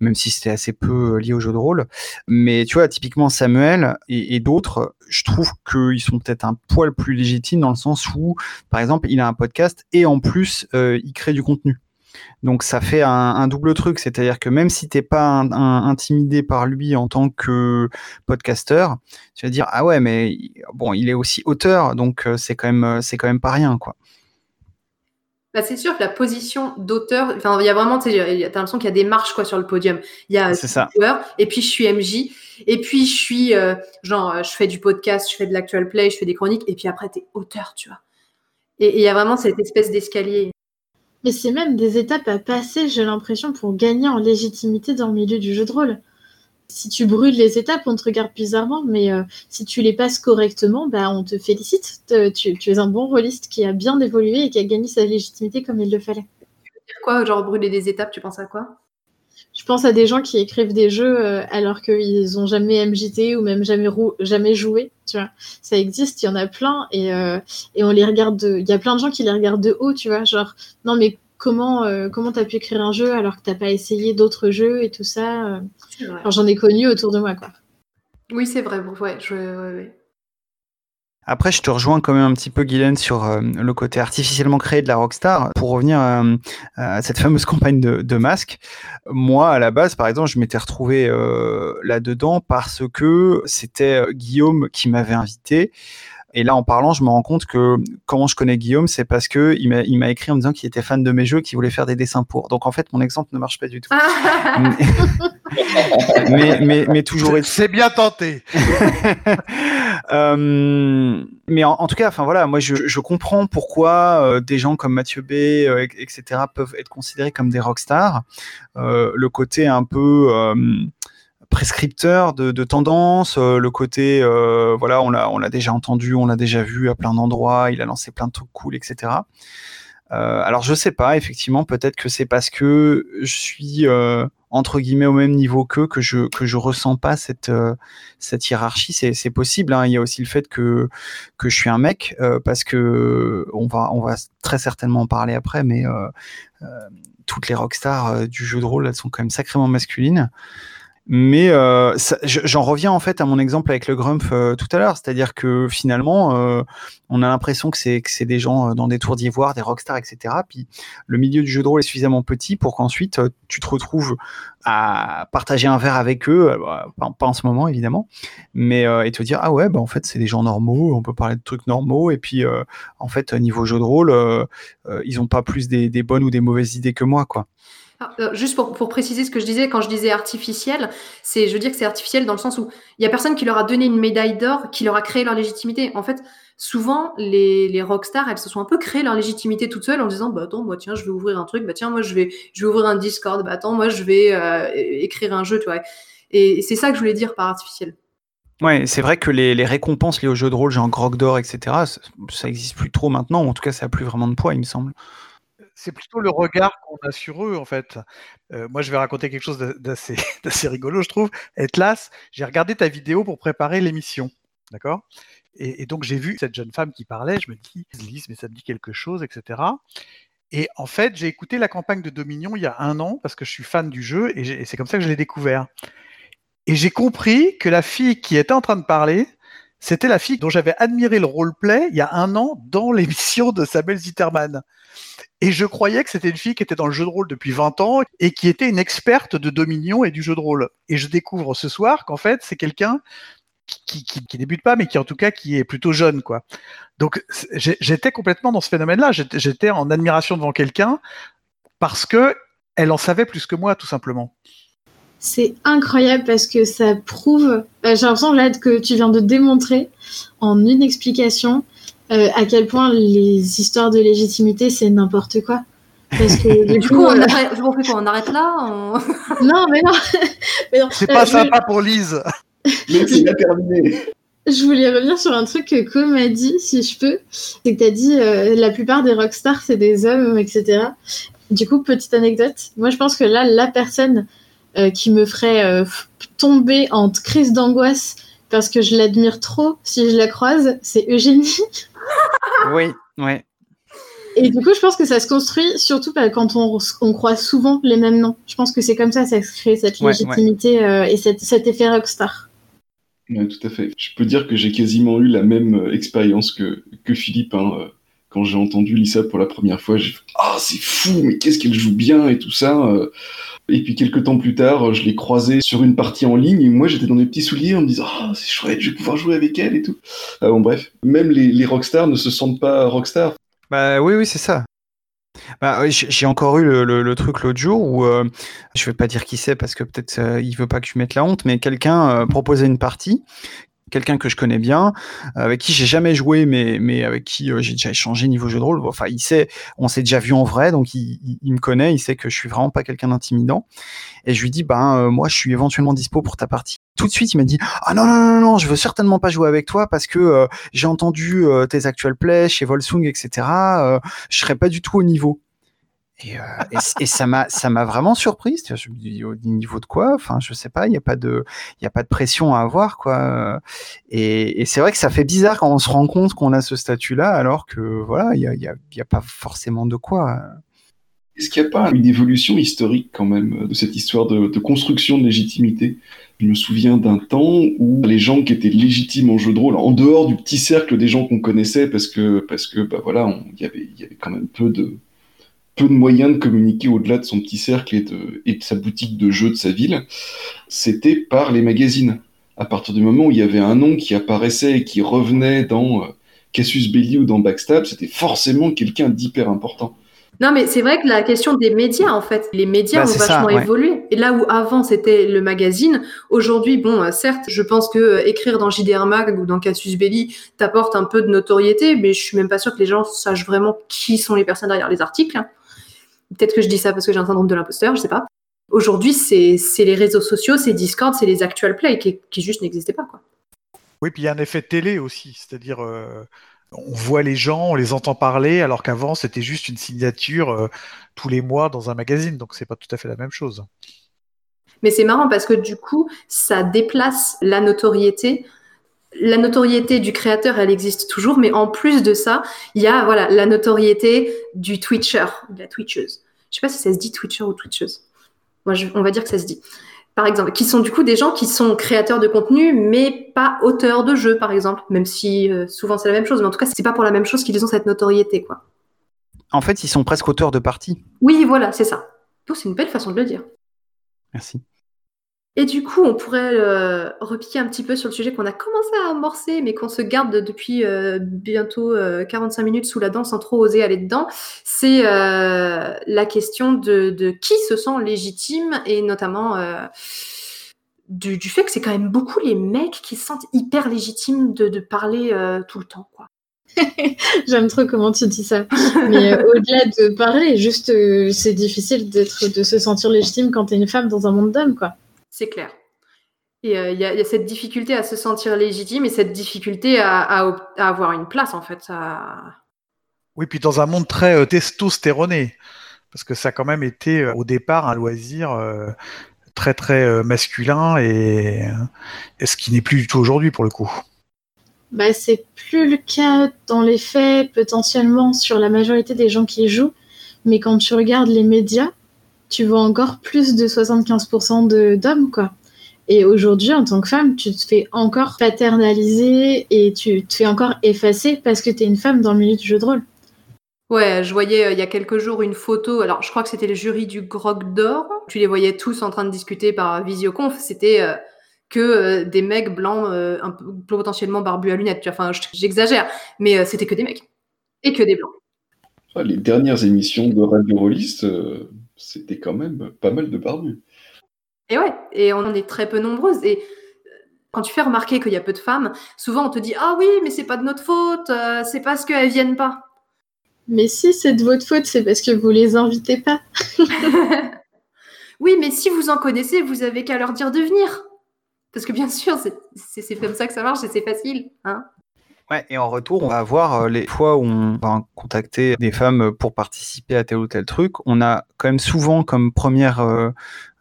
Même si c'était assez peu euh, lié au jeu de rôle. Mais tu vois, typiquement Samuel et, et d'autres, je trouve qu'ils sont peut-être un poil plus légitimes dans le sens où, par exemple, il a un podcast et en plus, euh, il crée du contenu. Donc ça fait un, un double truc, c'est-à-dire que même si t'es pas un- un- intimidé par lui en tant que podcasteur, tu vas dire ah ouais mais bon il est aussi auteur donc euh, c'est quand même euh, c'est quand même pas rien quoi. Bah, c'est sûr que la position d'auteur, enfin, il y a vraiment, t'as l'impression qu'il y a des marches quoi sur le podium. Il y a joueur, et puis je suis MJ, et puis je suis euh, genre, je fais du podcast, je fais de l'actual play, je fais des chroniques, et puis après t'es auteur, tu vois. Et il y a vraiment cette espèce d'escalier. Mais c'est même des étapes à passer, j'ai l'impression, pour gagner en légitimité dans le milieu du jeu de rôle. Si tu brûles les étapes, on te regarde bizarrement, mais euh, si tu les passes correctement, bah, on te félicite. Te- Tu, tu es un bon rôliste qui a bien évolué et qui a gagné sa légitimité comme il le fallait. Dire quoi, genre brûler des étapes, tu penses à quoi? Je pense à des gens qui écrivent des jeux euh, alors qu'ils ont jamais MJT ou même jamais, rou- jamais joué. Tu vois, ça existe, il y en a plein et, euh, et on les regarde. de- Il y a plein de gens qui les regardent de haut, tu vois. Genre, non mais comment euh, comment t'as pu écrire un jeu alors que t'as pas essayé d'autres jeux et tout ça. euh. J'en ai connu autour de moi, quoi. Oui, c'est vrai, bon, ouais, je, ouais, ouais. Après, je te rejoins quand même un petit peu, Guylaine, sur euh, le côté artificiellement créé de la Rockstar. Pour revenir euh, à cette fameuse campagne de, masques, moi, à la base, par exemple, je m'étais retrouvé euh, là-dedans parce que c'était Guillaume qui m'avait invité. Et là, en parlant, je me rends compte que comment je connais Guillaume, c'est parce que il m'a, écrit en me disant qu'il était fan de mes jeux, qu'il voulait faire des dessins pour. Donc en fait, mon exemple ne marche pas du tout. mais, mais, mais toujours. C'est bien tenté. Euh, mais en, en, tout cas, enfin voilà, moi je, je comprends pourquoi euh, des gens comme Mathieu B, euh, etc., peuvent être considérés comme des rockstars. Euh, le côté un peu euh, prescripteur de, de tendance, le côté voilà, on l'a on l'a déjà entendu, on l'a déjà vu à plein d'endroits, il a lancé plein de trucs cool, etc. Euh, alors je sais pas, effectivement, peut-être que c'est parce que je suis euh, entre guillemets au même niveau qu'eux que je que je ressens pas cette euh, cette hiérarchie. C'est c'est possible. Hein. Il y a aussi le fait que que je suis un mec euh, parce que on va on va très certainement en parler après, mais euh, toutes les rockstars du jeu de rôle elles sont quand même sacrément masculines. Mais euh, j'en reviens en fait à mon exemple avec le Grumpf euh, tout à l'heure, c'est-à-dire que finalement, euh, on a l'impression que c'est des gens dans des tours d'ivoire, des rockstars, etc. Puis le milieu du jeu de rôle est suffisamment petit pour qu'ensuite tu te retrouves à partager un verre avec eux, bah, pas, pas, en ce moment évidemment, mais et te dire ah ouais, bah en fait c'est des gens normaux, on peut parler de trucs normaux, et puis en fait niveau jeu de rôle, ils ont pas plus des, des bonnes ou des mauvaises idées que moi quoi. Ah, euh, juste pour, pour, préciser ce que je disais, quand je disais artificiel, c'est, je veux dire que c'est artificiel dans le sens où il y a personne qui leur a donné une médaille d'or, qui leur a créé leur légitimité. En fait, souvent, les, les rockstars, elles se sont un peu créées leur légitimité toutes seules en disant, bah attends, moi tiens, je vais ouvrir un truc, bah tiens, moi je vais, je vais ouvrir un Discord, bah attends, moi je vais euh, écrire un jeu, tu vois. Et c'est ça que je voulais dire par artificiel. Ouais, c'est vrai que les, les, récompenses liées aux jeux de rôle, genre Grog d'or, etc., ça, ça existe plus trop maintenant, en tout cas, ça a plus vraiment de poids, il me semble c'est plutôt le regard qu'on a sur eux, en fait. Euh, moi, je vais raconter quelque chose d'assez, rigolo, je trouve. Etlas, j'ai regardé ta vidéo pour préparer l'émission, d'accord? Et, donc, j'ai vu cette jeune femme qui parlait, je me dis, Lise, mais ça me dit quelque chose, etc. Et en fait, j'ai écouté la campagne de Dominion il y a un an, parce que je suis fan du jeu, et, et c'est comme ça que je l'ai découvert. Et j'ai compris que la fille qui était en train de parler, c'était la fille dont j'avais admiré le roleplay il y a un an dans l'émission de Samuel Zitterman. Et je croyais que c'était une fille qui était dans le jeu de rôle depuis 20 ans et qui était une experte de Dominion et du jeu de rôle. Et je découvre ce soir qu'en fait, c'est quelqu'un qui, qui, débute pas, mais qui en tout cas qui est plutôt jeune, quoi. Donc j'étais complètement dans ce phénomène-là. J'étais en admiration devant quelqu'un parce que elle en savait plus que moi, tout simplement. C'est incroyable parce que ça prouve, euh, j'ai l'impression là que tu viens de démontrer en une explication euh, à quel point les histoires de légitimité c'est n'importe quoi. Parce que du, du coup, on, euh... arrête, on, fait quoi on arrête là on... Non, mais non. mais non. C'est pas euh, sympa pour Lise. Mais c'est bien terminé. Je voulais revenir sur un truc que Co m'a dit, si je peux. C'est que tu as dit euh, la plupart des rockstars, c'est des hommes, etc. Du coup, petite anecdote. Moi, je pense que là, la personne euh, qui me ferait euh, tomber en crise d'angoisse parce que je l'admire trop si je la croise, c'est Eugénie. Oui, ouais. Et du coup, je pense que ça se construit surtout quand on, on croise souvent les mêmes noms. Je pense que c'est comme ça que ça se crée cette ouais, légitimité ouais. Euh, et cette, cet effet rockstar. Oui, tout à fait. Je peux dire que j'ai quasiment eu la même expérience que, que Philippe. Hein. Quand j'ai entendu Lisa pour la première fois, j'ai fait Ah, oh, c'est fou, mais qu'est-ce qu'elle joue bien et tout ça. Et puis quelques temps plus tard, je l'ai croisée sur une partie en ligne et moi j'étais dans des petits souliers en me disant ah c'est chouette, je vais pouvoir jouer avec elle et tout. Euh, bon bref, même les, rockstars ne se sentent pas rockstars. Bah oui oui c'est ça. Bah, j'ai encore eu le truc l'autre jour où euh, je vais pas dire qui c'est parce que peut-être euh, il veut pas que je mette la honte, mais quelqu'un euh, proposait une partie quelqu'un que je connais bien, avec qui j'ai jamais joué, mais, mais avec qui euh, j'ai déjà échangé niveau jeu de rôle. Enfin, il sait, on s'est déjà vu en vrai, donc il, me connaît, il sait que je suis vraiment pas quelqu'un d'intimidant. Et je lui dis, ben, euh, moi, je suis éventuellement dispo pour ta partie. Tout de suite, il m'a dit, ah non, non, non, non, je veux certainement pas jouer avec toi parce que euh, j'ai entendu tes actuels plays chez Volsung, etc. je serais pas du tout au niveau. Et, euh, et, ça m'a ça m'a vraiment surprise. Je me dis au niveau de quoi Enfin, je sais pas. Il y a pas de il a pas de pression à avoir quoi. Et, c'est vrai que ça fait bizarre quand on se rend compte qu'on a ce statut-là, alors que voilà, il y a, y, y a pas forcément de quoi. Est-ce qu'il n'y a pas une évolution historique quand même de cette histoire de, de construction de légitimité? Je me souviens d'un temps où les gens qui étaient légitimes en jeu de rôle, en dehors du petit cercle des gens qu'on connaissait, parce que parce que bah voilà, il y avait il y avait quand même peu de peu de moyens de communiquer au-delà de son petit cercle et de, et de sa boutique de jeux de sa ville, c'était par les magazines. À partir du moment où il y avait un nom qui apparaissait et qui revenait dans euh, Cassius Belli ou dans Backstab, c'était forcément quelqu'un d'hyper important. Non, mais c'est vrai que la question des médias, en fait, les médias Bah, ont ça, vachement ouais. évolué. Et là où avant c'était le magazine, aujourd'hui, bon, euh, certes, je pense que euh, écrire dans JDR Mag ou dans Cassius Belli t'apporte un peu de notoriété, mais je suis même pas sûre que les gens sachent vraiment qui sont les personnes derrière les articles. Peut-être que je dis ça parce que j'ai un syndrome de l'imposteur, je sais pas. Aujourd'hui, c'est les réseaux sociaux, c'est Discord, c'est les actual play qui, qui juste n'existaient pas, quoi. Oui, puis il y a un effet télé aussi, c'est-à-dire euh, on voit les gens, on les entend parler, alors qu'avant c'était juste une signature euh, tous les mois dans un magazine, donc c'est pas tout à fait la même chose. Mais c'est marrant parce que du coup, ça déplace la notoriété. La notoriété du créateur, elle existe toujours, mais en plus de ça, il y a voilà la notoriété du Twitcher, de la Twitcheuse. Je sais pas si ça se dit Twitcher ou Twitcheuse. Moi, je- on va dire que ça se dit. Par exemple, qui sont du coup des gens qui sont créateurs de contenu, mais pas auteurs de jeux, par exemple. Même si euh, souvent c'est la même chose, mais en tout cas, c'est pas pour la même chose qu'ils ont cette notoriété, quoi. En fait, ils sont presque auteurs de partie. Oui, voilà, c'est ça. Oh, c'est une belle façon de le dire. Merci. Et du coup, on pourrait euh, repiquer un petit peu sur le sujet qu'on a commencé à amorcer, mais qu'on se garde depuis euh, bientôt euh, 45 minutes sous la dent sans trop oser aller dedans. C'est euh, la question de, de qui se sent légitime et notamment euh, du, du fait que c'est quand même beaucoup les mecs qui se sentent hyper légitimes de, de parler euh, tout le temps. Quoi. J'aime trop comment tu dis ça. Mais euh, au-delà de parler, juste, euh, c'est difficile d'être, de se sentir légitime quand t'es une femme dans un monde d'hommes, quoi. C'est clair. Et euh, il y, a- il y a cette difficulté à se sentir légitime et cette difficulté à, à ob- à avoir une place, en fait. à- Oui, puis dans un monde très euh, testostéroné, parce que ça a quand même été euh, au départ un loisir euh, très très euh, masculin et, et ce qui n'est plus du tout aujourd'hui pour le coup. Bah, c'est plus le cas dans les faits, potentiellement sur la majorité des gens qui y jouent. Mais quand tu regardes les médias, tu vois encore plus de 75% de- d'hommes, quoi. Et aujourd'hui, en tant que femme, tu te fais encore paternaliser et tu te fais encore effacer parce que t'es une femme dans le milieu du jeu de rôle. Ouais, je voyais euh, il y a quelques jours une photo. Alors, je crois que c'était le jury du Grog d'Or. Tu les voyais tous en train de discuter par visioconf. C'était euh, que euh, des mecs blancs, euh, un peu potentiellement barbus à lunettes. tu vois. Enfin, je- j'exagère, mais euh, c'était que des mecs et que des blancs. Ah, Les dernières émissions de Radio Rollist, euh, c'était quand même pas mal de barbus. Et ouais, et on en est très peu nombreuses. Et euh, quand tu fais remarquer qu'il y a peu de femmes, souvent on te dit ah oui, mais c'est pas de notre faute, euh, c'est parce qu'elles viennent pas. Mais si c'est de votre faute, c'est parce que vous les invitez pas. Oui, mais si vous en connaissez, vous avez qu'à leur dire de venir. Parce que bien sûr, c'est- comme ça que ça marche et c'est facile. Hein Ouais, et en retour, on va voir euh, les fois où on va contacter des femmes pour participer à tel ou tel truc. On a quand même souvent comme première euh,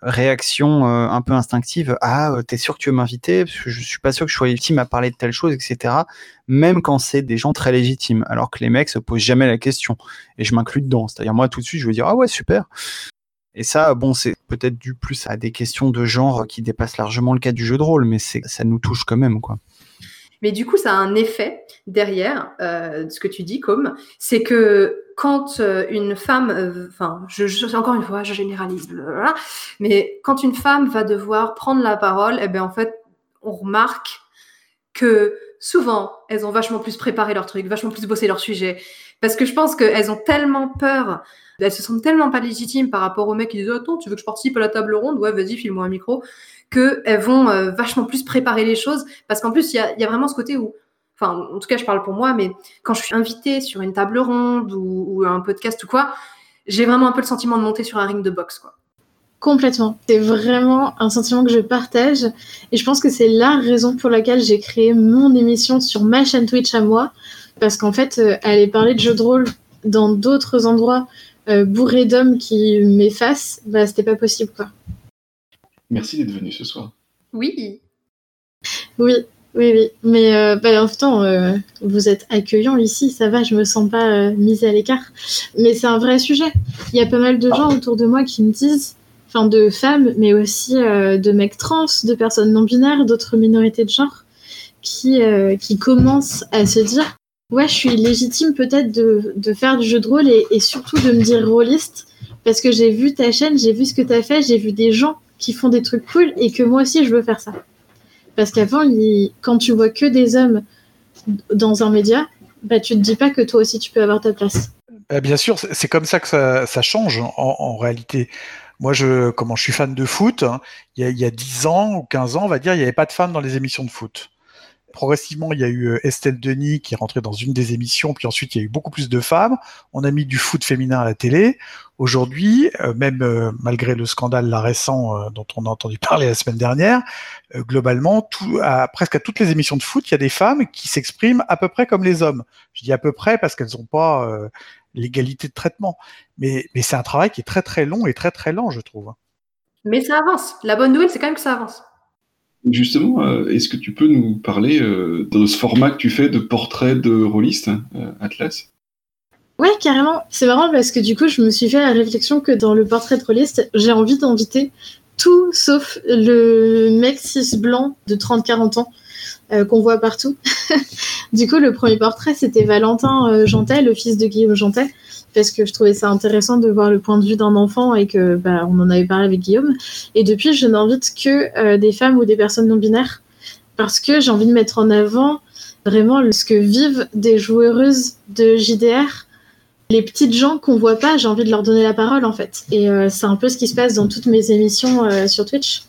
réaction euh, un peu instinctive Ah, euh, t'es sûr que tu veux m'inviter? Parce que je suis pas sûr que je sois légitime à parler de telle chose, etc. Même quand c'est des gens très légitimes, alors que les mecs se posent jamais la question. Et je m'inclus dedans. C'est-à-dire, moi, tout de suite, je veux dire Ah ouais, super. Et ça, bon, c'est peut-être dû plus à des questions de genre qui dépassent largement le cas du jeu de rôle, mais ça nous touche quand même, quoi. Mais du coup, ça a un effet derrière euh, ce que tu dis, comme c'est que quand euh, une femme, euh, enfin, encore une fois, je généralise, mais quand une femme va devoir prendre la parole, eh ben en fait, on remarque que souvent, elles ont vachement plus préparé leur truc, vachement plus bossé leur sujet, parce que je pense qu'elles ont tellement peur, elles se sentent tellement pas légitimes par rapport aux mecs qui disent attends, tu veux que je participe à la table ronde, ouais, vas-y, file-moi un micro, que elles vont euh, vachement plus préparer les choses, parce qu'en plus, il y a, vraiment ce côté où enfin en tout cas je parle pour moi, mais quand je suis invitée sur une table ronde ou, ou un podcast ou quoi, j'ai vraiment un peu le sentiment de monter sur un ring de boxe quoi. Complètement. C'est vraiment un sentiment que je partage. Et je pense que c'est la raison pour laquelle j'ai créé mon émission sur ma chaîne Twitch à moi. Parce qu'en fait, euh, aller parler de jeux de rôle dans d'autres endroits euh, bourrés d'hommes qui m'effacent, bah, c'était pas possible, quoi. Merci d'être venu ce soir. Oui. Oui, Oui, oui. Mais euh, bah, en même temps, euh, vous êtes accueillant ici, ça va, je me sens pas euh, mise à l'écart. Mais c'est un vrai sujet. Il y a pas mal de gens autour de moi qui me disent, enfin de femmes, mais aussi de mecs trans, de personnes non binaires, d'autres minorités de genre, qui, qui commencent à se dire Ouais, je suis légitime peut-être de, faire du jeu de rôle et, surtout de me dire rôliste parce que j'ai vu ta chaîne, j'ai vu ce que tu as fait, j'ai vu des gens qui font des trucs cool et que moi aussi je veux faire ça. Parce qu'avant, quand tu vois que des hommes dans un média, bah, tu te dis pas que toi aussi tu peux avoir ta place. Euh, bien sûr, c'est comme ça que ça, change en, réalité. Moi, je, comment je suis fan de foot, hein, il y, a, il y a 10 ans ou 15 ans, on va dire, il n'y avait pas de femmes dans les émissions de foot. Progressivement, il y a eu euh, Estelle Denis qui est rentrée dans une des émissions, puis ensuite il y a eu beaucoup plus de femmes. On a mis du foot féminin à la télé. Aujourd'hui, euh, même euh, malgré le scandale récent dont on a entendu parler la semaine dernière, globalement, presque à toutes les émissions de foot, il y a des femmes qui s'expriment à peu près comme les hommes. Je dis à peu près parce qu'elles n'ont pas l'égalité de traitement. Mais, mais c'est un travail qui est très très long et très très lent, je trouve. Mais ça avance. La bonne nouvelle, c'est quand même que ça avance. Justement, euh, est-ce que tu peux nous parler euh, de ce format que tu fais de portrait de rôliste, euh, Atlas? Ouais, carrément. C'est marrant parce que du coup, je me suis fait la réflexion que dans le portrait de rôliste, j'ai envie d'inviter tout sauf le mec cis blanc de 30-40 ans euh, qu'on voit partout. du coup, le premier portrait, c'était Valentin euh, Jantet, le fils de Guillaume Jantet, parce que je trouvais ça intéressant de voir le point de vue d'un enfant et que bah, on en avait parlé avec Guillaume. Et depuis, je n'invite que euh, des femmes ou des personnes non binaires parce que j'ai envie de mettre en avant vraiment ce que vivent des joueuses de JDR les petites gens qu'on voit pas, j'ai envie de leur donner la parole en fait. Et euh, c'est un peu ce qui se passe dans toutes mes émissions euh, sur Twitch.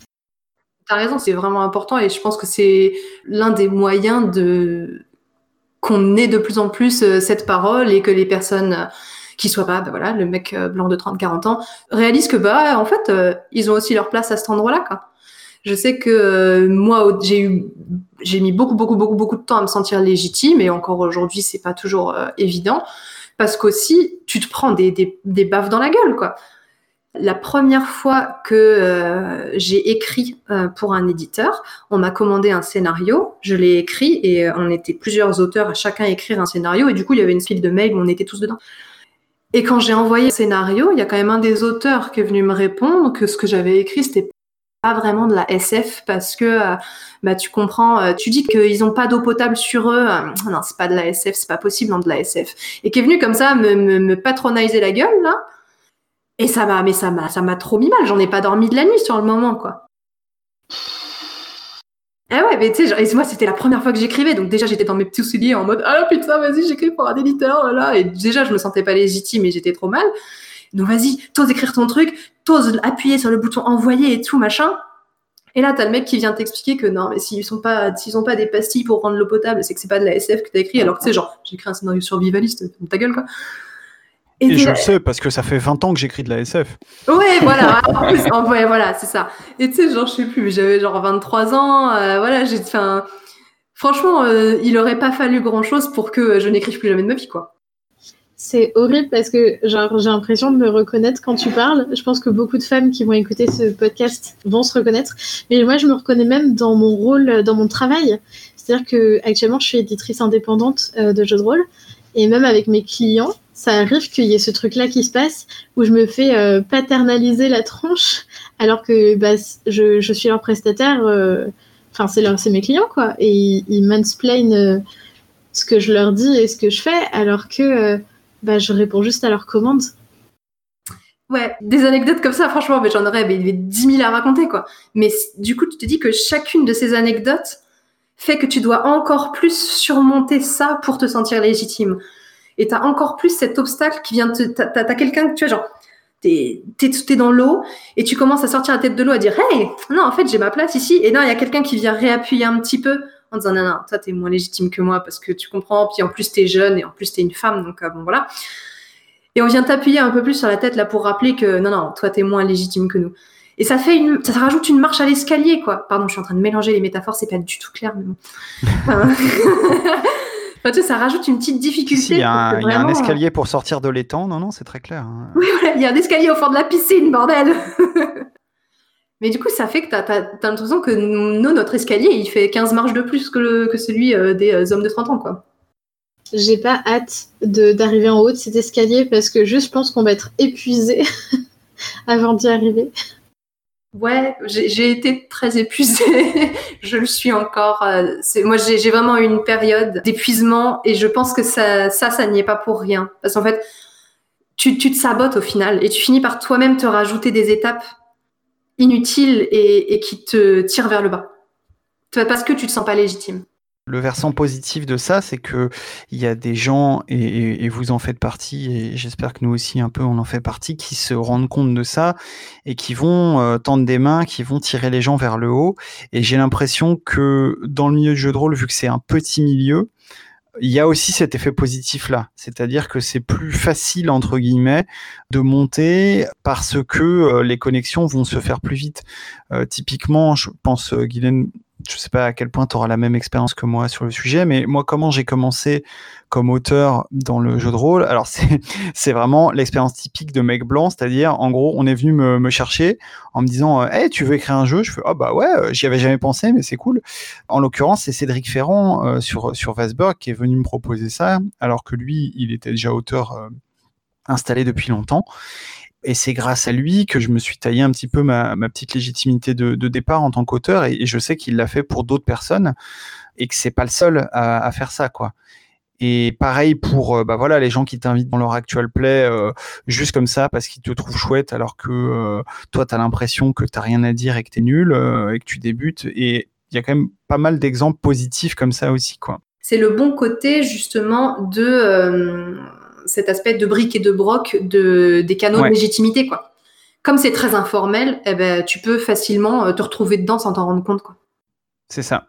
T'as raison, c'est vraiment important et je pense que c'est l'un des moyens de qu'on ait de plus en plus euh, cette parole et que les personnes euh, qui soient pas, bah voilà, le mec euh, blanc de 30-40 ans, réalisent que bah en fait ils ont aussi leur place à cet endroit-là quoi. Je sais que moi j'ai eu j'ai mis beaucoup beaucoup beaucoup beaucoup de temps à me sentir légitime et encore aujourd'hui c'est pas toujours évident parce qu'aussi tu te prends des, des, des baffes dans la gueule quoi. La première fois que euh, j'ai écrit euh, pour un éditeur, on m'a commandé un scénario, je l'ai écrit et euh, on était plusieurs auteurs à chacun écrire un scénario et du coup il y avait une file de mails où on était tous dedans. Et quand j'ai envoyé le scénario, il y a quand même un des auteurs qui est venu me répondre que ce que j'avais écrit c'était pas vraiment de la SF parce que bah tu comprends, tu dis qu'ils ont pas d'eau potable sur eux, non c'est pas de la SF, c'est pas possible dans de la SF, et qui est venu comme ça me, me, me patroniser la gueule là, et ça m'a, mais ça m'a, ça m'a trop mis mal. J'en ai pas dormi de la nuit sur le moment, quoi. Ah ouais, mais tu sais, moi c'était la première fois que j'écrivais, donc déjà j'étais dans mes petits souliers en mode ah putain vas-y j'écris pour un éditeur là, et déjà je me sentais pas légitime et j'étais trop mal. Donc vas-y, t'oses écrire ton truc, t'oses appuyer sur le bouton envoyer et tout machin. Et là t'as le mec qui vient t'expliquer que non mais s'ils sont pas, s'ils ont pas des pastilles pour rendre l'eau potable, c'est que c'est pas de la SF que t'as écrit, alors que tu sais genre j'ai écrit un scénario survivaliste, ta gueule quoi. Et, je le sais parce que ça fait 20 ans que j'écris de la SF. Ouais, voilà. En plus, en- ouais, voilà, c'est ça. Et tu sais, genre, je sais plus, mais j'avais genre 23 ans. euh, voilà, j'ai, enfin, franchement, euh, il aurait pas fallu grand chose pour que je n'écrive plus jamais de ma vie, quoi. C'est horrible parce que genre, j'ai l'impression de me reconnaître quand tu parles. Je pense que beaucoup de femmes qui vont écouter ce podcast vont se reconnaître. Mais moi, je me reconnais même dans mon rôle, dans mon travail. C'est-à-dire que actuellement, je suis éditrice indépendante euh, de jeux de rôle. Et même avec mes clients, ça arrive qu'il y ait ce truc-là qui se passe où je me fais euh, paternaliser la tronche alors que bah, je, suis leur prestataire. euh, Enfin, c'est mes clients, quoi. Et ils, ils mansplainent euh, ce que je leur dis et ce que je fais alors que bah, je réponds juste à leurs commandes. Ouais, des anecdotes comme ça, franchement, mais j'en aurais mais, mais 10 000 à raconter, quoi. Mais du coup, tu te dis que chacune de ces anecdotes fait que tu dois encore plus surmonter ça pour te sentir légitime. Et t'as encore plus cet obstacle qui vient te, t'as- t'as quelqu'un que tu vois, genre, t'es, t'es dans l'eau et tu commences à sortir la tête de l'eau à dire, hey, non, en fait, j'ai ma place ici. Et non, il y a quelqu'un qui vient réappuyer un petit peu en disant, non, non, toi, t'es moins légitime que moi parce que tu comprends. Puis en plus, t'es jeune et en plus, t'es une femme. Donc, euh, bon, voilà. Et on vient t'appuyer un peu plus sur la tête là pour rappeler que non, non, toi t'es moins légitime que nous. Et ça fait une, ça rajoute une marche à l'escalier quoi. Pardon, je suis en train de mélanger les métaphores, c'est pas du tout clair, mais bon. Enfin, tu sais, ça rajoute une petite difficulté. Si, il y, a un- parce que il y a un vraiment, escalier pour sortir de l'étang. Non, non, c'est très clair. hein. Oui, voilà, il y a un escalier au fond de la piscine, bordel. Mais du coup, ça fait que t'as as, l'impression que nous, notre escalier, il fait 15 marches de plus que, le, que celui euh, des euh, hommes de 30 ans, quoi. J'ai pas hâte d'arriver en haut de cet escalier parce que juste, je pense qu'on va être épuisé avant d'y arriver. Ouais, j'ai été très épuisée. je le suis encore. Euh, moi, j'ai vraiment eu une période d'épuisement et je pense que ça, ça, ça n'y est pas pour rien. Parce qu'en fait, tu, tu te sabotes au final et tu finis par toi-même te rajouter des étapes inutiles et, qui te tirent vers le bas. Parce que tu te sens pas légitime. Le versant positif de ça, c'est que il y a des gens et, vous en faites partie, et j'espère que nous aussi un peu on en fait partie, qui se rendent compte de ça et qui vont euh, tendre des mains, qui vont tirer les gens vers le haut. Et j'ai l'impression que dans le milieu du jeu de rôle, vu que c'est un petit milieu, il y a aussi cet effet positif là, c'est-à-dire que c'est plus facile entre guillemets de monter parce que euh, les connexions vont se faire plus vite. Euh, typiquement, je pense Guylaine je sais pas à quel point tu auras la même expérience que moi sur le sujet, mais moi, comment j'ai commencé comme auteur dans le jeu de rôle? Alors, c'est vraiment l'expérience typique de mec blanc, c'est-à-dire, en gros, on est venu me, me chercher en me disant Hey, tu veux écrire un jeu? Je fais Ah, oh, bah ouais, euh, j'y avais jamais pensé, mais c'est cool. En l'occurrence, c'est Cédric Ferrand euh, sur, sur qui est venu me proposer ça, alors que lui, il était déjà auteur euh, installé depuis longtemps. Et c'est grâce à lui que je me suis taillé un petit peu ma, petite légitimité de, départ en tant qu'auteur. Et, je sais qu'il l'a fait pour d'autres personnes et que c'est pas le seul à, faire ça, quoi. Et pareil pour euh, bah voilà les gens qui t'invitent dans leur actual play euh, juste comme ça parce qu'ils te trouvent chouette alors que euh, toi tu as l'impression que t'as rien à dire et que t'es nul et que tu débutes. Et il y a quand même pas mal d'exemples positifs comme ça aussi, quoi. C'est le bon côté justement de cet aspect de briques et de broc de, des canaux de légitimité, quoi. Comme c'est très informel, eh ben, tu peux facilement euh, te retrouver dedans sans t'en rendre compte. C'est ça.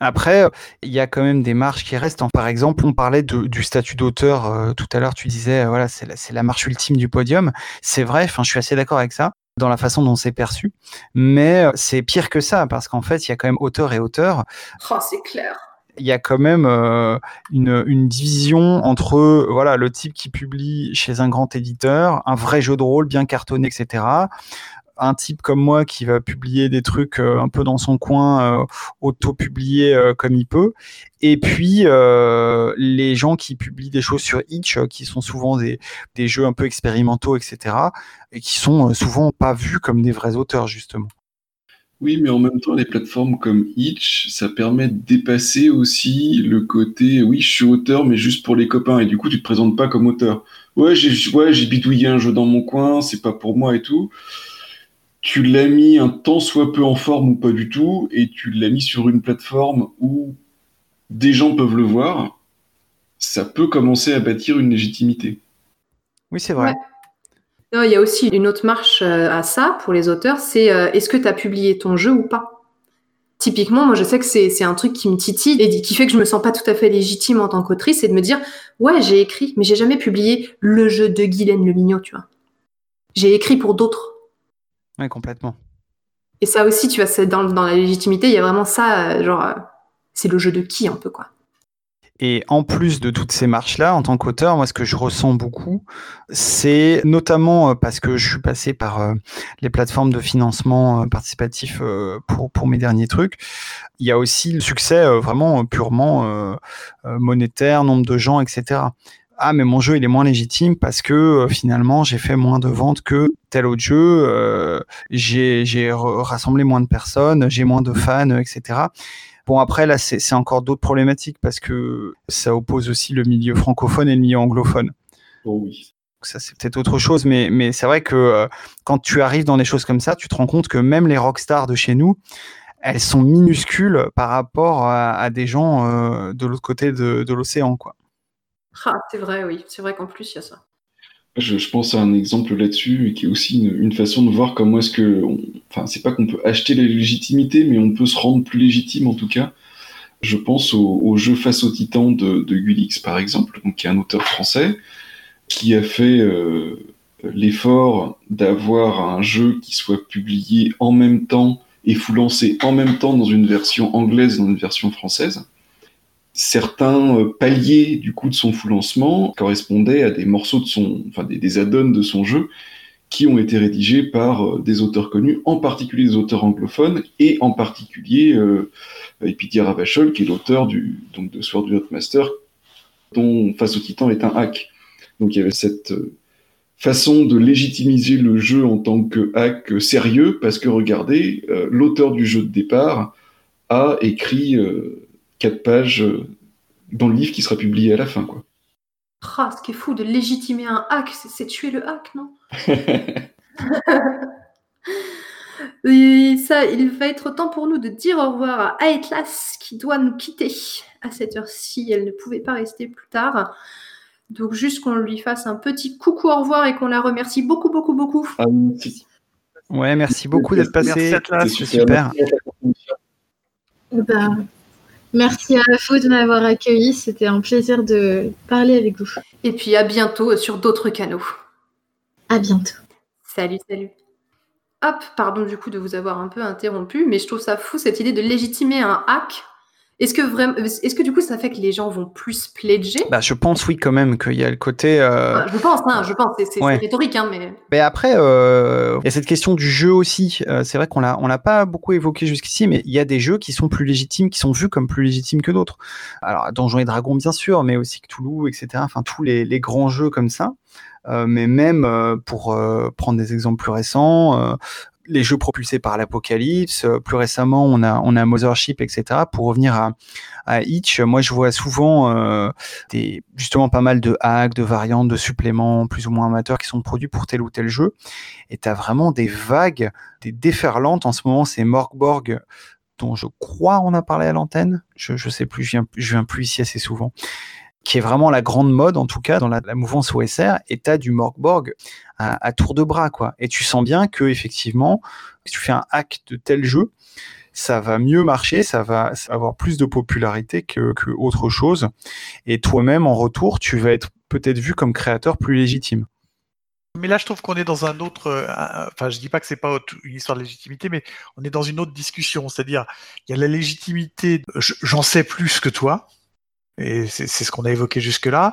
Après, il y a quand même des marches qui restent. Par exemple, on parlait du statut d'auteur euh, tout à l'heure. Tu disais, euh, voilà, c'est la, la, marche ultime du podium. C'est vrai. Je suis assez d'accord avec ça dans la façon dont c'est perçu. Mais c'est pire que ça parce qu'en fait, il y a quand même auteur et auteur. Oh, c'est clair il y a quand même euh, une, division entre voilà le type qui publie chez un grand éditeur, un vrai jeu de rôle bien cartonné, etc. Un type comme moi qui va publier des trucs euh, un peu dans son coin, euh, auto-publier comme il peut. Et puis les gens qui publient des choses sur Itch, qui sont souvent des, des jeux un peu expérimentaux, etc. Et qui sont souvent pas vus comme des vrais auteurs, justement. Oui, mais en même temps, les plateformes comme Itch, ça permet de dépasser aussi le côté oui, je suis auteur, mais juste pour les copains. Et du coup, tu te présentes pas comme auteur. Ouais, j'ai ouais, j'ai bidouillé un jeu dans mon coin, c'est pas pour moi et tout. Tu l'as mis un temps soit peu en forme ou pas du tout, et tu l'as mis sur une plateforme où des gens peuvent le voir. Ça peut commencer à bâtir une légitimité. Oui, c'est vrai. Il y a aussi une autre marche euh, à ça pour les auteurs, c'est euh, est-ce que tu as publié ton jeu ou pas? Typiquement, moi je sais que c'est un truc qui me titille et qui fait que je me sens pas tout à fait légitime en tant qu'autrice, c'est de me dire ouais j'ai écrit, mais j'ai jamais publié le jeu de Guylaine Le Mignot, tu vois. J'ai écrit pour d'autres. Oui, complètement. Et ça aussi, tu vois, dans, dans la légitimité, il y a vraiment ça, euh, genre, c'est le jeu de qui un peu, quoi. Et en plus de toutes ces marches-là, en tant qu'auteur, moi, ce que je ressens beaucoup, c'est notamment euh, parce que je suis passé par euh, les plateformes de financement euh, participatif pour, pour mes derniers trucs. Il y a aussi le succès vraiment purement monétaire, nombre de gens, etc. Ah, mais mon jeu, il est moins légitime parce que finalement, j'ai fait moins de ventes que tel autre jeu, j'ai rassemblé moins de personnes, j'ai moins de fans, etc. Bon, après, là, c'est encore d'autres problématiques parce que ça oppose aussi le milieu francophone et le milieu anglophone. Oh oui. Ça, c'est peut-être autre chose, mais, mais c'est vrai que euh, quand tu arrives dans des choses comme ça, tu te rends compte que même les rockstars de chez nous, elles sont minuscules par rapport à, des gens euh, de l'autre côté de, de l'océan, quoi. Ah, c'est vrai, oui. C'est vrai qu'en plus, il y a ça. Je, pense à un exemple là-dessus, qui est aussi une, façon de voir comment est-ce que. Enfin, c'est pas qu'on peut acheter la légitimité, mais on peut se rendre plus légitime en tout cas. Je pense au, jeu Face au Titan de, de Gulix, par exemple, donc, qui est un auteur français, qui a fait euh, l'effort d'avoir un jeu qui soit publié en même temps et fou lancé en même temps dans une version anglaise dans une version française certains euh, paliers du coup de son full lancement correspondaient à des morceaux de son, enfin des, add-ons de son jeu qui ont été rédigés par euh, des auteurs connus, en particulier des auteurs anglophones, et en particulier euh, Epitia Ravachol, qui est l'auteur du, donc, de Sword du Master, dont Face au Titan est un hack. Donc il y avait cette euh, façon de légitimiser le jeu en tant que hack sérieux, parce que regardez, euh, l'auteur du jeu de départ a écrit euh, quatre pages euh, dans le livre qui sera publié à la fin. Quoi. Ah, ce qui est fou de légitimer un hack, c'est tuer le hack, non? Et ça, il va être temps pour nous de dire au revoir à Aetlas qui doit nous quitter à cette heure-ci. Elle ne pouvait pas rester plus tard. Donc juste qu'on lui fasse un petit coucou au revoir et qu'on la remercie beaucoup, beaucoup, beaucoup. Ah. Ouais, merci beaucoup d'être passé. Merci, Atlas. C'est super. Eh ben, merci à vous de m'avoir accueilli. C'était un plaisir de parler avec vous. Et puis à bientôt sur d'autres canaux. À bientôt. Salut, salut. Hop, pardon du coup de vous avoir un peu interrompu, mais je trouve ça fou cette idée de légitimer un hack. Est-ce que vraiment, est-ce que du coup ça fait que les gens vont plus pledger? Bah, je pense oui quand même qu'il y a le côté. euh, Enfin, Je pense, hein, je pense, c'est c'est- Ouais. c'est rhétorique, hein, mais Mais après, euh, il y a cette question du jeu aussi. Euh, c'est vrai qu'on l'a, on l'a pas beaucoup évoqué jusqu'ici, mais il y a des jeux qui sont plus légitimes, qui sont vus comme plus légitimes que d'autres. Alors, Donjons et Dragons, bien sûr, mais aussi Cthulhu, etc. Enfin, tous les, les grands jeux comme ça. Euh, mais même euh, pour euh, prendre des exemples plus récents, les jeux propulsés par l'Apocalypse. plus récemment, on a, on a Mothership, etc. Pour revenir à, à Itch, moi, je vois souvent des, justement pas mal de hacks, de variantes, de suppléments plus ou moins amateurs qui sont produits pour tel ou tel jeu. Et tu as vraiment des vagues, des déferlantes. En ce moment, c'est Morgborg, dont je crois on a parlé à l'antenne. Je, je sais plus, je viens, je viens plus ici assez souvent. Qui est vraiment la grande mode, en tout cas, dans la, la mouvance OSR. Et tu as du Morgborg à, tour de bras, quoi. Et tu sens bien que, effectivement, si tu fais un hack de tel jeu, ça va mieux marcher, ça va avoir plus de popularité que, que autre chose. Et toi-même, en retour, tu vas être peut-être vu comme créateur plus légitime. Mais là, je trouve qu'on est dans un autre. euh, Enfin, je dis pas que c'est pas une histoire de légitimité, mais on est dans une autre discussion. C'est-à-dire, il y a la légitimité. je- J'en sais plus que toi, et c'est ce qu'on a évoqué jusque-là.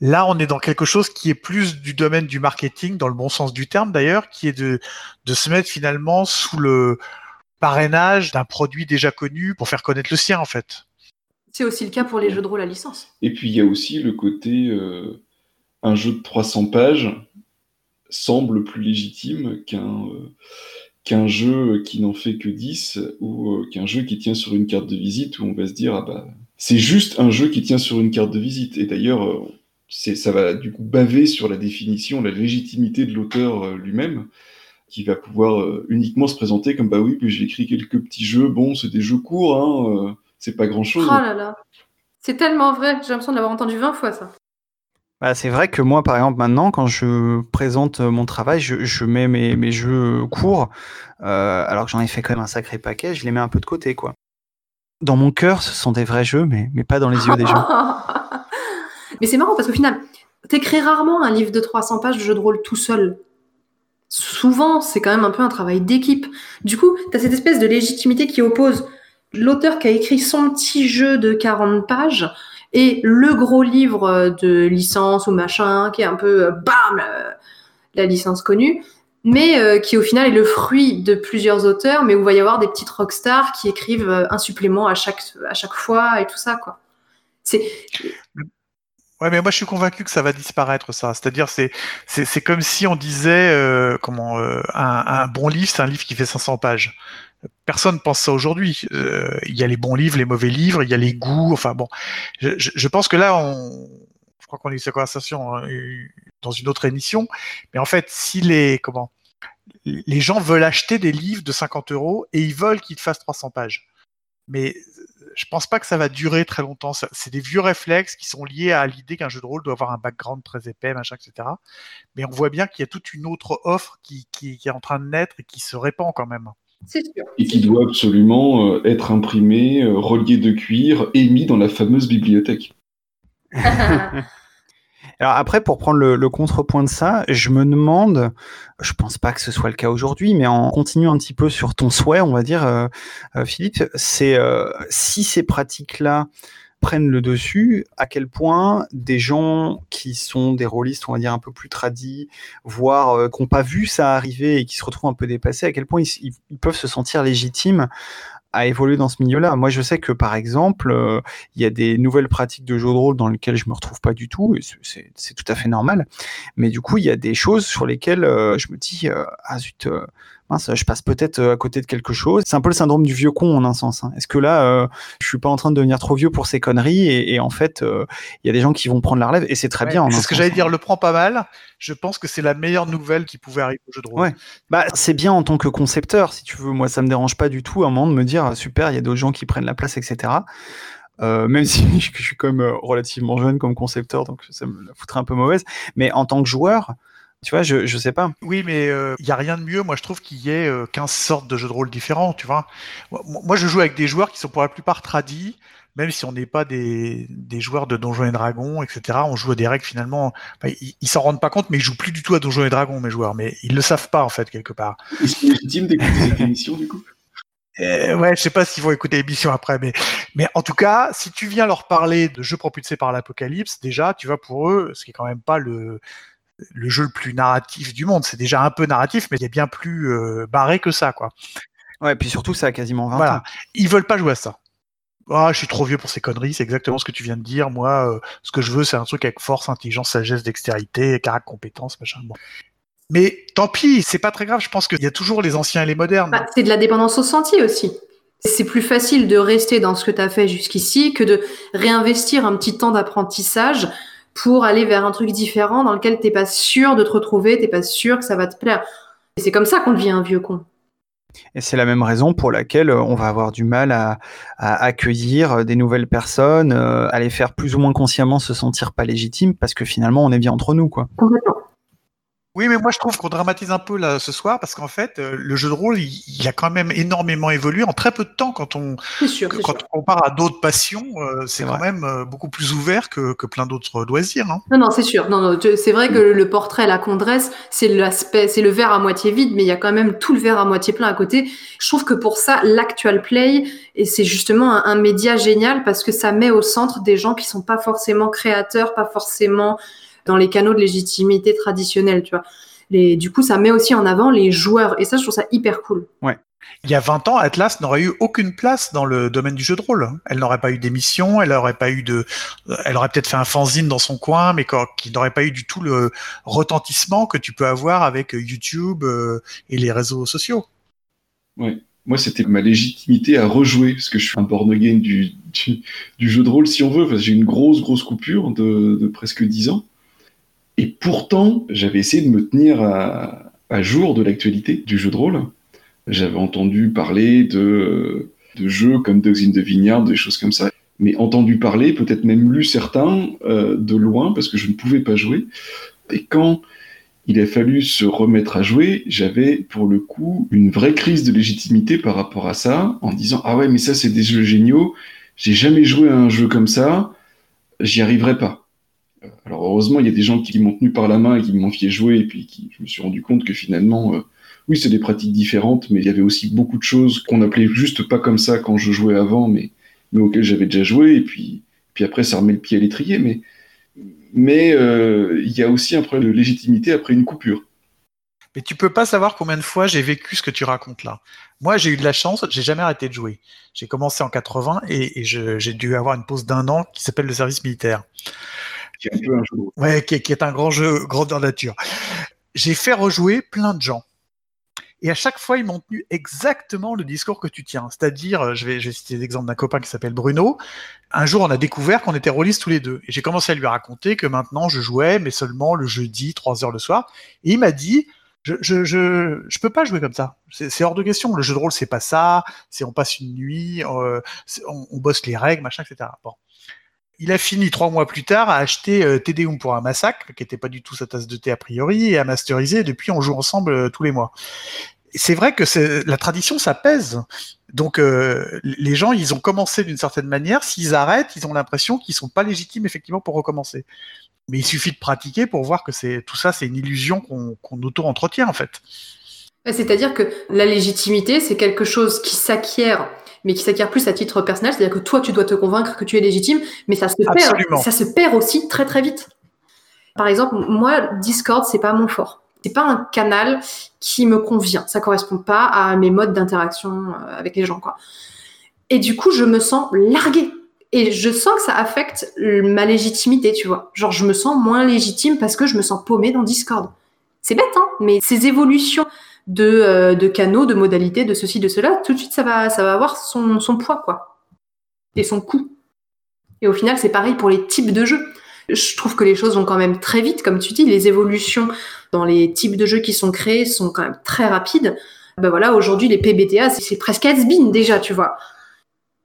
Là, on est dans quelque chose qui est plus du domaine du marketing, dans le bon sens du terme d'ailleurs, qui est de de se mettre finalement sous le parrainage d'un produit déjà connu pour faire connaître le sien, en fait. c'est aussi le cas pour les jeux de rôle à licence. Et puis il y a aussi le côté euh, un jeu de 300 pages semble plus légitime qu'un euh, qu'un jeu qui n'en fait que 10 ou euh, qu'un jeu qui tient sur une carte de visite où on va se dire ah bah c'est juste un jeu qui tient sur une carte de visite et d'ailleurs euh, ça va du coup baver sur la définition la légitimité de l'auteur euh, lui-même qui va pouvoir euh, uniquement se présenter comme bah oui puis j'ai écrit quelques petits jeux bon c'est des jeux courts hein euh, c'est pas grand chose Oh là là. C'est tellement vrai, j'ai l'impression de l'avoir entendu 20 fois ça. Bah, c'est vrai que moi, par exemple, maintenant, quand je présente mon travail, je, je mets mes, mes jeux courts, euh, alors que j'en ai fait quand même un sacré paquet, je les mets un peu de côté, quoi. Dans mon cœur, ce sont des vrais jeux, mais, mais pas dans les yeux des gens. Mais c'est marrant parce qu'au final, t'écris rarement un livre de 300 pages de jeu de rôle tout seul. Souvent, c'est quand même un peu un travail d'équipe. Du coup, t'as cette espèce de légitimité qui oppose l'auteur qui a écrit son petit jeu de 40 pages et le gros livre euh, de licence ou machin qui est un peu euh, bam la licence connue mais euh, qui au final est le fruit de plusieurs auteurs mais où il va y avoir des petites rockstars qui écrivent euh, un supplément à chaque à chaque fois et tout ça quoi c'est Ouais, mais moi je suis convaincu que ça va disparaître ça. C'est-à-dire c'est c'est c'est comme si on disait euh, comment euh, un, un bon livre c'est un livre qui fait 500 pages. Personne pense ça aujourd'hui. Euh, il y a les bons livres, les mauvais livres, il y a les goûts. Enfin bon, je, je, pense que là on, crois qu'on a eu cette conversation hein, dans une autre émission. Mais en fait, si les comment les gens veulent acheter des livres de 50 euros et ils veulent qu'ils fassent 300 pages. Mais je pense pas que ça va durer très longtemps. C'est des vieux réflexes qui sont liés à l'idée qu'un jeu de rôle doit avoir un background très épais, machin, etc. Mais on voit bien qu'il y a toute une autre offre qui, qui, qui est en train de naître et qui se répand quand même. c'est sûr et qui doit absolument euh, être imprimé, euh, relié de cuir et mis dans la fameuse bibliothèque. Alors après, pour prendre le, contrepoint de ça, je me demande, je pense pas que ce soit le cas aujourd'hui, mais en continuant un petit peu sur ton souhait, on va dire, euh, euh, Philippe, c'est euh, si ces pratiques-là prennent le dessus, à quel point des gens qui sont des rôlistes, on va dire un peu plus tradis, voire qui n'ont pas vu ça arriver et qui se retrouvent un peu dépassés, à quel point ils peuvent se sentir légitimes à évoluer dans ce milieu-là. Moi, je sais que par exemple, euh, il y a des nouvelles pratiques de jeux de rôle dans lesquelles je me retrouve pas du tout, et c'est tout à fait normal. Mais du coup, il y a des choses sur lesquelles euh, je me dis euh, ah zut, mince, je passe peut-être euh, à côté de quelque chose. C'est un peu le syndrome du vieux con en un sens. hein. Est-ce que là, euh, je suis pas en train de devenir trop vieux pour ces conneries et, et en fait, euh, il y a des gens qui vont prendre la relève et c'est très Ouais, bien. en C'est ce que j'allais dire, le prend pas mal. Je pense que c'est la meilleure nouvelle qui pouvait arriver au jeu de rôle. Ouais, bah c'est bien en tant que concepteur, si tu veux. Moi, ça me dérange pas du tout à un moment de me dire super, il y a d'autres gens qui prennent la place, etc. Euh, même si je je suis quand même relativement jeune comme concepteur, donc ça me la foutrait un peu mauvaise. Mais en tant que joueur, tu vois, je, je sais pas. Oui, mais il n'y a rien de mieux, moi je trouve qu'il y ait euh, 15 sortes de jeux de rôle différents, tu vois. Moi, je joue avec des joueurs qui sont pour la plupart tradis, même si on n'est pas des, des joueurs de Donjons et Dragons, etc. On joue à des règles finalement, enfin, ils ils s'en rendent pas compte, mais ils jouent plus du tout à Donjons et Dragons, mes joueurs, mais ils le savent pas en fait, quelque part. Est-ce légitime d'écouter cette émission, du coup? Euh, ouais, je sais pas s'ils vont écouter l'émission après, mais, mais en tout cas, si tu viens leur parler de jeux propulsés par l'apocalypse, déjà, tu vois, pour eux, ce qui est quand même pas le, le jeu le plus narratif du monde. C'est déjà un peu narratif, mais il est bien plus euh, barré que ça, quoi. Ouais, puis surtout, ça a quasiment 20 Voilà. ans. Ils veulent pas jouer à ça. Ah, je suis trop vieux pour ces conneries, c'est exactement ce que tu viens de dire. Moi, euh, ce que je veux, c'est un truc avec force, intelligence, sagesse, dextérité, caractère, compétence, machin. Bon. Mais tant pis, c'est pas très grave. Je pense qu'il y a toujours les anciens et les modernes. Bah, c'est de la dépendance au senti aussi. C'est plus facile de rester dans ce que tu as fait jusqu'ici que de réinvestir un petit temps d'apprentissage pour aller vers un truc différent dans lequel t'es pas sûr de te retrouver, t'es pas sûr que ça va te plaire. Et c'est comme ça qu'on devient un vieux con. Et c'est la même raison pour laquelle euh, on va avoir du mal à, à accueillir euh, des nouvelles personnes, euh, à les faire plus ou moins consciemment se sentir pas légitimes, parce que finalement, on est bien entre nous, quoi. Complètement. Oui, mais moi je trouve qu'on dramatise un peu là ce soir parce qu'en fait, euh, le jeu de rôle, il, il a quand même énormément évolué en très peu de temps quand on C'est sûr, que- c'est quand sûr. on compare à d'autres passions, euh, c'est quand même euh, beaucoup plus ouvert que, que plein d'autres loisirs. Hein. Non, non, c'est sûr. Non, non, c'est vrai que le portrait là qu'on dresse, c'est l'aspect, c'est le verre à moitié vide, mais il y a quand même tout le verre à moitié plein à côté. Je trouve que pour ça, l'actual play, et c'est justement un, un média génial parce que ça met au centre des gens qui sont pas forcément créateurs, pas forcément dans les canaux de légitimité traditionnels, tu vois. Les, du coup, ça met aussi en avant les joueurs, et ça, je trouve ça hyper cool. Ouais. Il y a 20 ans, Atlas n'aurait eu aucune place dans le domaine du jeu de rôle. Elle n'aurait pas eu d'émission, elle n'aurait pas eu de, elle aurait peut-être fait un fanzine dans son coin, mais qui n'aurait pas eu du tout le retentissement que tu peux avoir avec YouTube euh, et les réseaux sociaux. Ouais. Moi, c'était ma légitimité à rejouer, parce que je suis un born again du, du, du jeu de rôle, si on veut. J'ai une grosse, grosse coupure de, de presque 10 ans. Et pourtant, j'avais essayé de me tenir à, jour de l'actualité du jeu de rôle. J'avais entendu parler de, de jeux comme Dogs in the Vineyard, des choses comme ça. Mais entendu parler, peut-être même lu certains euh, de loin, parce que je ne pouvais pas jouer. Et quand il a fallu se remettre à jouer, j'avais pour le coup une vraie crise de légitimité par rapport à ça, en disant ah ouais mais ça c'est des jeux géniaux, j'ai jamais joué à un jeu comme ça, j'y arriverai pas. Alors heureusement il y a des gens qui m'ont tenu par la main et qui m'ont fait jouer et puis je me suis rendu compte que finalement euh, oui c'est des pratiques différentes mais il y avait aussi beaucoup de choses qu'on appelait juste pas comme ça quand je jouais avant mais auxquelles j'avais déjà joué et puis après ça remet le pied à l'étrier mais euh, il y a aussi un problème de légitimité après une coupure. Mais tu peux pas savoir combien de fois j'ai vécu ce que tu racontes là. Moi, j'ai eu de la chance, j'ai jamais arrêté de jouer. J'ai commencé en 80 et, j'ai dû avoir une pause d'un an qui s'appelle le service militaire. Qui est un peu jeu. Ouais, qui un grand jeu grandeur nature. J'ai fait rejouer plein de gens. Et à chaque fois, ils m'ont tenu exactement le discours que tu tiens. C'est-à-dire, euh, je vais, citer l'exemple d'un copain qui s'appelle Bruno. Un jour, on a découvert qu'on était rôlistes tous les deux. Et j'ai commencé à lui raconter que maintenant, je jouais, mais seulement le jeudi, 3 heures le soir. Et il m'a dit, je, je, je, je peux pas jouer comme ça. C'est hors de question. Le jeu de rôle, c'est pas ça. C'est on passe une nuit, euh, on, on bosse les règles, machin, etc. Bon. Il a fini trois mois plus tard à acheter euh, Tedeum pour un massacre, qui était pas du tout sa tasse de thé a priori, et à masteriser. Depuis, on joue ensemble euh, tous les mois. C'est vrai que la tradition, ça pèse. Donc, euh, les gens, ils ont commencé d'une certaine manière. S'ils arrêtent, ils ont l'impression qu'ils sont pas légitimes effectivement pour recommencer. Mais il suffit de pratiquer pour voir que tout ça, c'est une illusion qu'on auto-entretient en fait. C'est-à-dire que la légitimité, c'est quelque chose qui s'acquiert, mais qui s'acquiert plus à titre personnel. C'est-à-dire que toi, tu dois te convaincre que tu es légitime, mais ça se Absolument. perd. Ça se perd aussi très très vite. Par exemple, moi, Discord, c'est pas mon fort. C'est pas un canal qui me convient. Ça correspond pas à mes modes d'interaction euh, avec les gens, quoi. Et du coup, je me sens larguée. Et je sens que ça affecte ma légitimité, tu vois. Genre, je me sens moins légitime parce que je me sens paumée dans Discord. C'est bête, hein, mais ces évolutions de, euh, de canaux, de modalités, de ceci, de cela, tout de suite, ça va, ça va avoir son, son poids, quoi. Et son coût. Et au final, c'est pareil pour les types de jeux. Je trouve que les choses vont quand même très vite, comme tu dis, les évolutions dans les types de jeux qui sont créés sont quand même très rapides. Ben voilà, aujourd'hui, les PBTA, c'est presque has-been déjà, tu vois.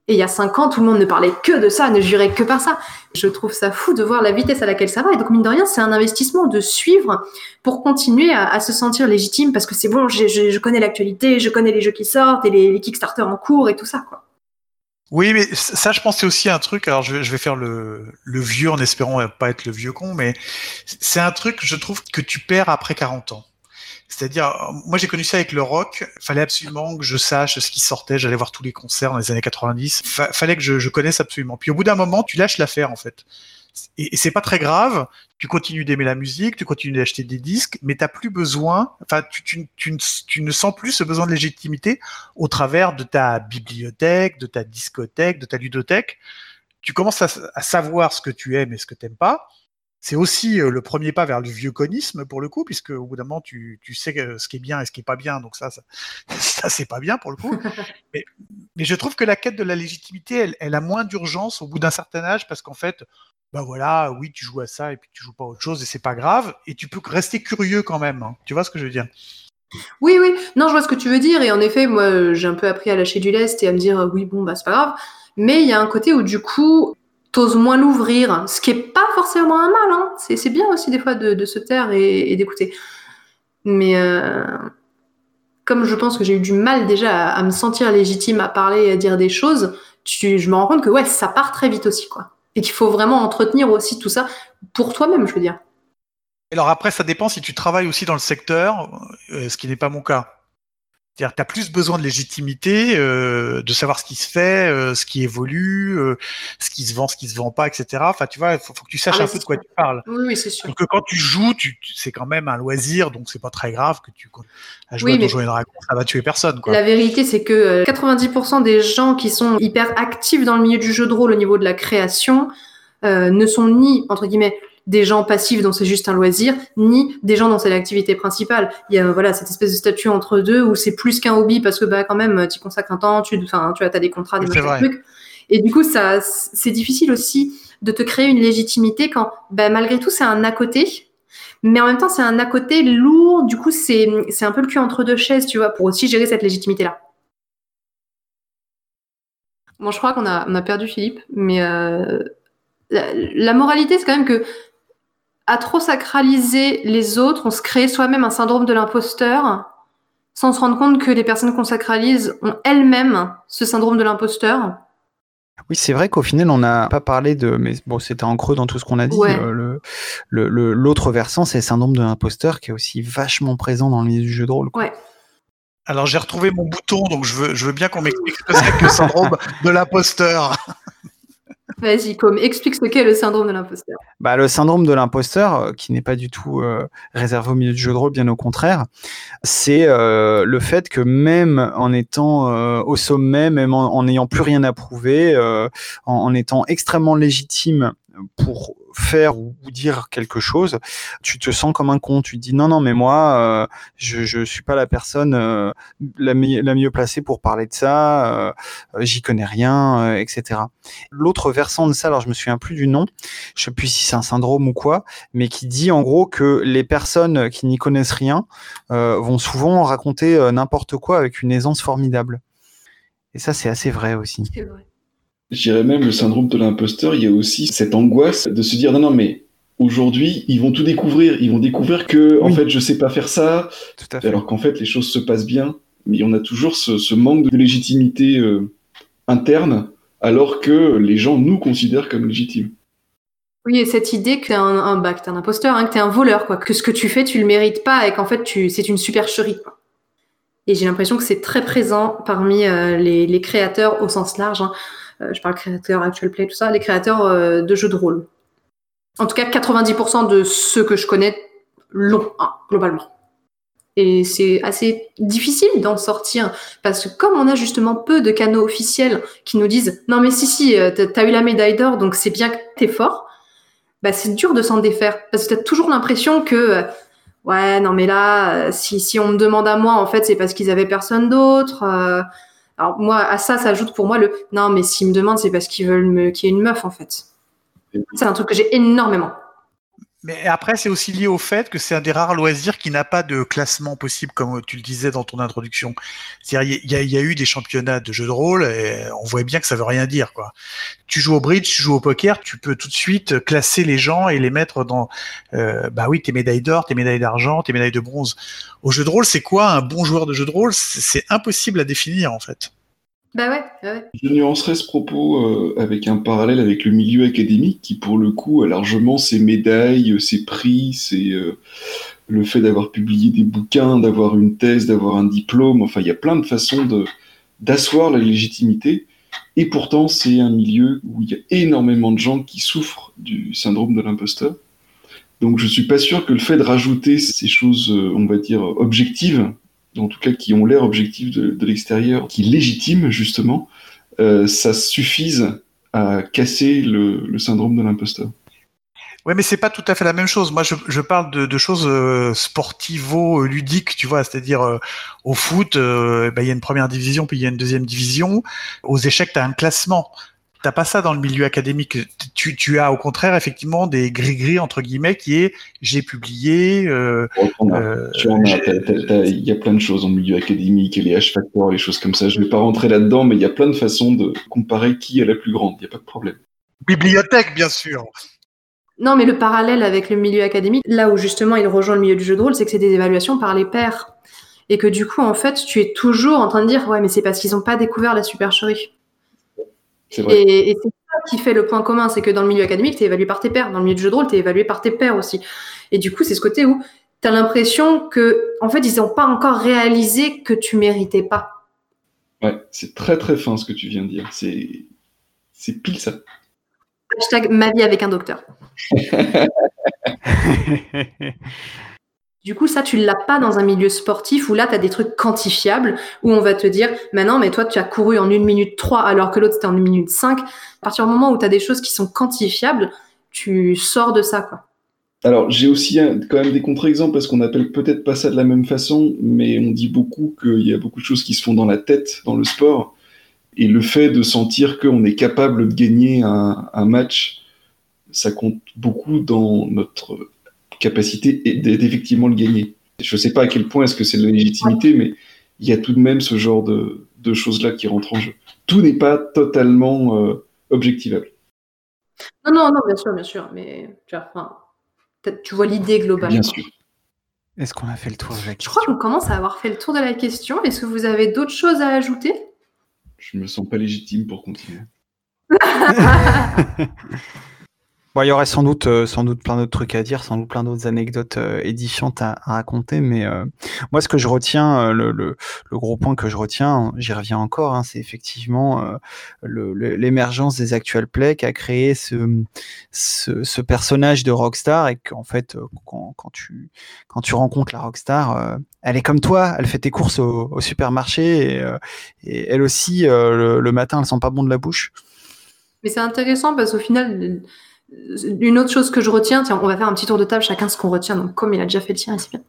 Et il y a cinq ans, tout le monde ne parlait que de ça, ne jurait que par ça. Je trouve ça fou de voir la vitesse à laquelle ça va. Et donc, mine de rien, c'est un investissement de suivre pour continuer à, se sentir légitime parce que c'est bon, je, connais l'actualité, je connais les jeux qui sortent et les, les Kickstarter en cours et tout ça, quoi. Oui, mais ça, je pense, c'est aussi un truc. Alors, je vais, je vais faire le, le vieux en espérant pas être le vieux con, mais c'est un truc, je trouve, que tu perds après 40 ans. C'est-à-dire, moi, j'ai connu ça avec le rock. Fallait absolument que je sache ce qui sortait. J'allais voir tous les concerts dans les années 90. Fa- fallait que je, connaisse absolument. Puis au bout d'un moment, tu lâches l'affaire, en fait. Et, c'est pas très grave. Tu continues d'aimer la musique, tu continues d'acheter des disques, mais t'as plus besoin. Enfin, tu, ne- tu ne sens plus ce besoin de légitimité au travers de ta bibliothèque, de ta discothèque, de ta ludothèque. Tu commences à, à savoir ce que tu aimes et ce que t'aimes pas. C'est aussi le premier pas vers le vieux conisme pour le coup, puisque au bout d'un moment tu, tu sais ce qui est bien et ce qui est pas bien, donc ça, ça, ça c'est pas bien pour le coup. mais, mais je trouve que la quête de la légitimité, elle, elle a moins d'urgence au bout d'un certain âge, parce qu'en fait, bah voilà, oui, tu joues à ça et puis tu joues pas à autre chose et c'est pas grave, et tu peux rester curieux quand même. hein. Tu vois ce que je veux dire? Oui, oui, non, je vois ce que tu veux dire. Et en effet, moi, j'ai un peu appris à lâcher du lest et à me dire, oui, bon, bah, c'est pas grave. Mais il y a un côté où, du coup, t'oses moins l'ouvrir, ce qui est pas forcément un mal. Hein. C'est, bien aussi, des fois, de, se taire et, d'écouter. Mais euh, comme je pense que j'ai eu du mal déjà à, me sentir légitime à parler et à dire des choses, je me rends compte que, ouais, ça part très vite aussi, quoi. Et qu'il faut vraiment entretenir aussi tout ça pour toi-même, je veux dire. Alors après, ça dépend si tu travailles aussi dans le secteur, euh, ce qui n'est pas mon cas. C'est-à-dire tu as plus besoin de légitimité, euh, de savoir ce qui se fait, euh, ce qui évolue, euh, ce qui se vend, ce qui se vend pas, etc. Enfin, tu vois, il faut, faut que tu saches Ah, un peu de quoi tu parles. Oui, oui, c'est sûr. Donc euh, quand tu joues, tu, tu- c'est quand même un loisir, donc c'est pas très grave que tu à jouer Oui, mais- ça va tuer personne, quoi. La vérité, c'est que euh, 90% des gens qui sont hyper actifs dans le milieu du jeu de rôle au niveau de la création euh, ne sont ni, entre guillemets, des gens passifs dont c'est juste un loisir, ni des gens dont c'est l'activité principale. Il y a voilà cette espèce de statut entre deux où c'est plus qu'un hobby parce que bah quand même tu consacres un temps, tu enfin tu as des contrats, des trucs. Et du coup ça c'est difficile aussi de te créer une légitimité quand bah, malgré tout c'est un à côté. Mais en même temps, c'est un à côté lourd. Du coup, c'est c'est un peu le cul entre deux chaises, tu vois, pour aussi gérer cette légitimité-là. Bon, je crois qu'on a, on a perdu Philippe, mais euh, la, la moralité, c'est quand même que à trop sacraliser les autres, on se crée soi-même un syndrome de l'imposteur, sans se rendre compte que les personnes qu'on sacralise ont elles-mêmes ce syndrome de l'imposteur. Oui, c'est vrai qu'au final, on n'a pas parlé de, mais bon, c'était en creux dans tout ce qu'on a dit. Ouais. euh, le- le- le- L'autre versant, c'est le syndrome de l'imposteur qui est aussi vachement présent dans le milieu du jeu de rôle. quoi. Ouais. Alors j'ai retrouvé mon bouton, donc je veux, je veux bien qu'on m'explique ce que c'est que le syndrome de l'imposteur. Vas-y, comme explique ce qu'est le syndrome de l'imposteur. Bah, le syndrome de l'imposteur, euh, qui n'est pas du tout euh, réservé au milieu du jeu de rôle, bien au contraire, c'est euh, le fait que même en étant au sommet, même en n'ayant plus rien à prouver, en étant extrêmement légitime pour faire ou dire quelque chose, tu te sens comme un con. Tu dis non, non, mais moi, euh, je, je suis pas la personne euh, la, la mieux placée pour parler de ça, euh, j'y connais rien, euh, etc. L'autre versant de ça, alors je me souviens plus du nom, je sais plus si c'est un syndrome ou quoi, mais qui dit en gros que les personnes qui n'y connaissent rien euh, vont souvent raconter n'importe quoi avec une aisance formidable. Et ça, c'est assez vrai aussi. C'est vrai. Je dirais même le syndrome de l'imposteur, il y a aussi cette angoisse de se dire non, non, mais aujourd'hui, ils vont tout découvrir. Ils vont découvrir que, en fait, je sais pas faire ça. Tout à Alors qu'en fait, les choses se passent bien. Mais on a toujours ce, ce manque de légitimité euh, interne, alors que les gens nous considèrent comme légitimes. Oui, et cette idée que t'es un, un, bah, que t'es un imposteur, hein, que t'es un voleur, quoi, que ce que tu fais, tu le mérites pas et qu'en fait, tu, c'est une supercherie. Quoi. Et j'ai l'impression que c'est très présent parmi les, les, créateurs au sens large. Hein. Je parle créateurs, actual play, tout ça, les créateurs de jeux de rôle. En tout cas, 90% de ceux que je connais l'ont, hein, globalement. Et c'est assez difficile d'en sortir parce que comme on a justement peu de canaux officiels qui nous disent non mais si si euh, t'as eu la médaille d'or donc c'est bien que t'es fort, bah c'est dur de s'en défaire parce que t'as toujours l'impression que euh, ouais non mais là euh, si si on me demande à moi en fait c'est parce qu'ils avaient personne d'autre. Alors moi à ça s'ajoute pour moi le non mais s'ils me demandent c'est parce qu'ils veulent me qu'il y ait une meuf en fait. C'est un truc que j'ai énormément. Mais après, c'est aussi lié au fait que c'est un des rares loisirs qui n'a pas de classement possible, comme tu le disais dans ton introduction. C'est-à-dire, il y, a eu des championnats de jeux de rôle et on voit bien que ça veut rien dire. Tu joues au bridge, tu joues au poker, tu peux tout de suite classer les gens et les mettre dans, euh, bah oui, tes médailles d'or, tes médailles d'argent, tes médailles de bronze. Au jeu de rôle, c'est quoi un bon joueur de jeu de rôle? C'est impossible à définir, en fait. Bah ouais, Je nuancerai ce propos euh, avec un parallèle avec le milieu académique qui, pour le coup, a largement ses médailles, ses prix, c'est euh, le fait d'avoir publié des bouquins, d'avoir une thèse, d'avoir un diplôme. Enfin, il y a plein de façons d'asseoir la légitimité. Et pourtant, c'est un milieu où il y a énormément de gens qui souffrent du syndrome de l'imposteur. Donc, je suis pas sûr que le fait de rajouter ces choses, euh, on va dire, objectives, en tout cas qui ont l'air objectifs de, l'extérieur, qui légitiment justement, euh, ça suffise à casser le, syndrome de l'imposteur. Ouais, mais c'est pas tout à fait la même chose. Moi, je, parle de, choses euh, sportivo-ludiques, tu vois, c'est-à-dire euh, au foot, bah, il y a une première division, puis il y a une deuxième division. Aux échecs, tu as un classement. T'as pas ça dans le milieu académique. Tu, tu as au contraire effectivement des gris-gris entre guillemets qui est j'ai publié. Euh, euh, il y a plein de choses dans le milieu académique, les H-factors, les choses comme ça. Je vais pas rentrer là-dedans, mais il y a plein de façons de comparer qui est la plus grande. Il n'y a pas de problème. Bibliothèque, bien sûr. Non, mais le parallèle avec le milieu académique, là où justement il rejoint le milieu du jeu de rôle, c'est que c'est des évaluations par les pairs. Et que du coup, en fait, tu es toujours en train de dire, ouais, mais c'est parce qu'ils n'ont pas découvert la supercherie. Et, c'est ça qui fait le point commun, c'est que dans le milieu académique, tu es évalué par tes pairs. Dans le milieu du jeu de rôle, tu es évalué par tes pairs aussi. Et du coup, c'est ce côté où tu as l'impression que, en fait, ils n'ont pas encore réalisé que tu méritais pas. Ouais, c'est très très fin ce que tu viens de dire. C'est, c'est pile ça. Hashtag ma vie avec un docteur. Du coup, ça, tu l'as pas dans un milieu sportif où là, tu as des trucs quantifiables, où on va te dire, maintenant, mais toi, tu as couru en 1 minute 3 alors que l'autre, c'était en 1 minute 5. À partir du moment où tu as des choses qui sont quantifiables, tu sors de ça, quoi. Alors, j'ai aussi quand même des contre-exemples parce qu'on appelle peut-être pas ça de la même façon, mais on dit beaucoup qu'il y a beaucoup de choses qui se font dans la tête dans le sport. Et le fait de sentir qu'on est capable de gagner un match, ça compte beaucoup dans notre capacité d'effectivement le gagner. Je ne sais pas à quel point est-ce que c'est de la légitimité, mais il y a tout de même ce genre de, choses-là qui rentrent en jeu. Tout n'est pas totalement euh, objectivable. Non, non, non, bien sûr, bien sûr, mais tu vois, tu vois l'idée globale. Bien sûr. Est-ce qu'on a fait le tour de la question Je crois qu'on commence à avoir fait le tour de la question. Est-ce que vous avez d'autres choses à ajouter? Je me sens pas légitime pour continuer. il y aurait sans doute, euh, sans doute plein d'autres trucs à dire, sans doute plein d'autres anecdotes euh, édifiantes à, raconter, mais euh, moi, ce que je retiens, le, gros point que je retiens, j'y reviens encore, hein, c'est effectivement l'émergence des actual play qui a créé ce, personnage de rockstar et qu'en fait, quand, tu, rencontres la rockstar, elle est comme toi, elle fait tes courses au, supermarché et, et, elle aussi, le, le matin, elle sent pas bon de la bouche. Mais c'est intéressant parce qu'au final, une autre chose que je retiens, tiens, on va faire un petit tour de table, chacun ce qu'on retient. Donc, comme il a déjà fait le tien, c'est bien.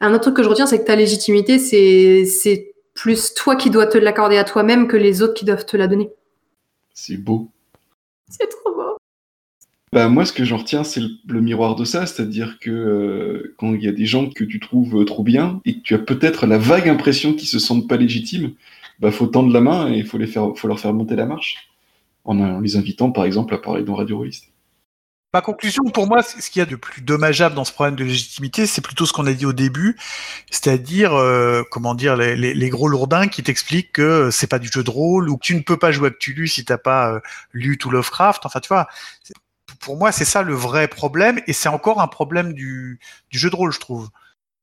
Un autre truc que je retiens, c'est que ta légitimité, c'est plus toi qui dois te l'accorder à toi-même que les autres qui doivent te la donner. C'est beau. C'est trop beau. Bah, moi, ce que j'en retiens, c'est le, miroir de ça, c'est-à-dire que euh, quand il y a des gens que tu trouves trop bien et que tu as peut-être la vague impression qu'ils se sentent pas légitimes, bah, faut tendre la main et il faut, les faire, faut leur faire monter la marche en, les invitant, par exemple, à parler dans Radio Rolliste. Ma conclusion, pour moi, ce qu'il y a de plus dommageable dans ce problème de légitimité, c'est plutôt ce qu'on a dit au début, c'est-à-dire, euh, comment dire, les, gros lourdins qui t'expliquent que c'est pas du jeu de rôle ou que tu ne peux pas jouer à Cthulhu si t'as pas euh, lu tout Lovecraft. Enfin, tu vois, pour moi, c'est ça le vrai problème, et c'est encore un problème du, jeu de rôle, je trouve.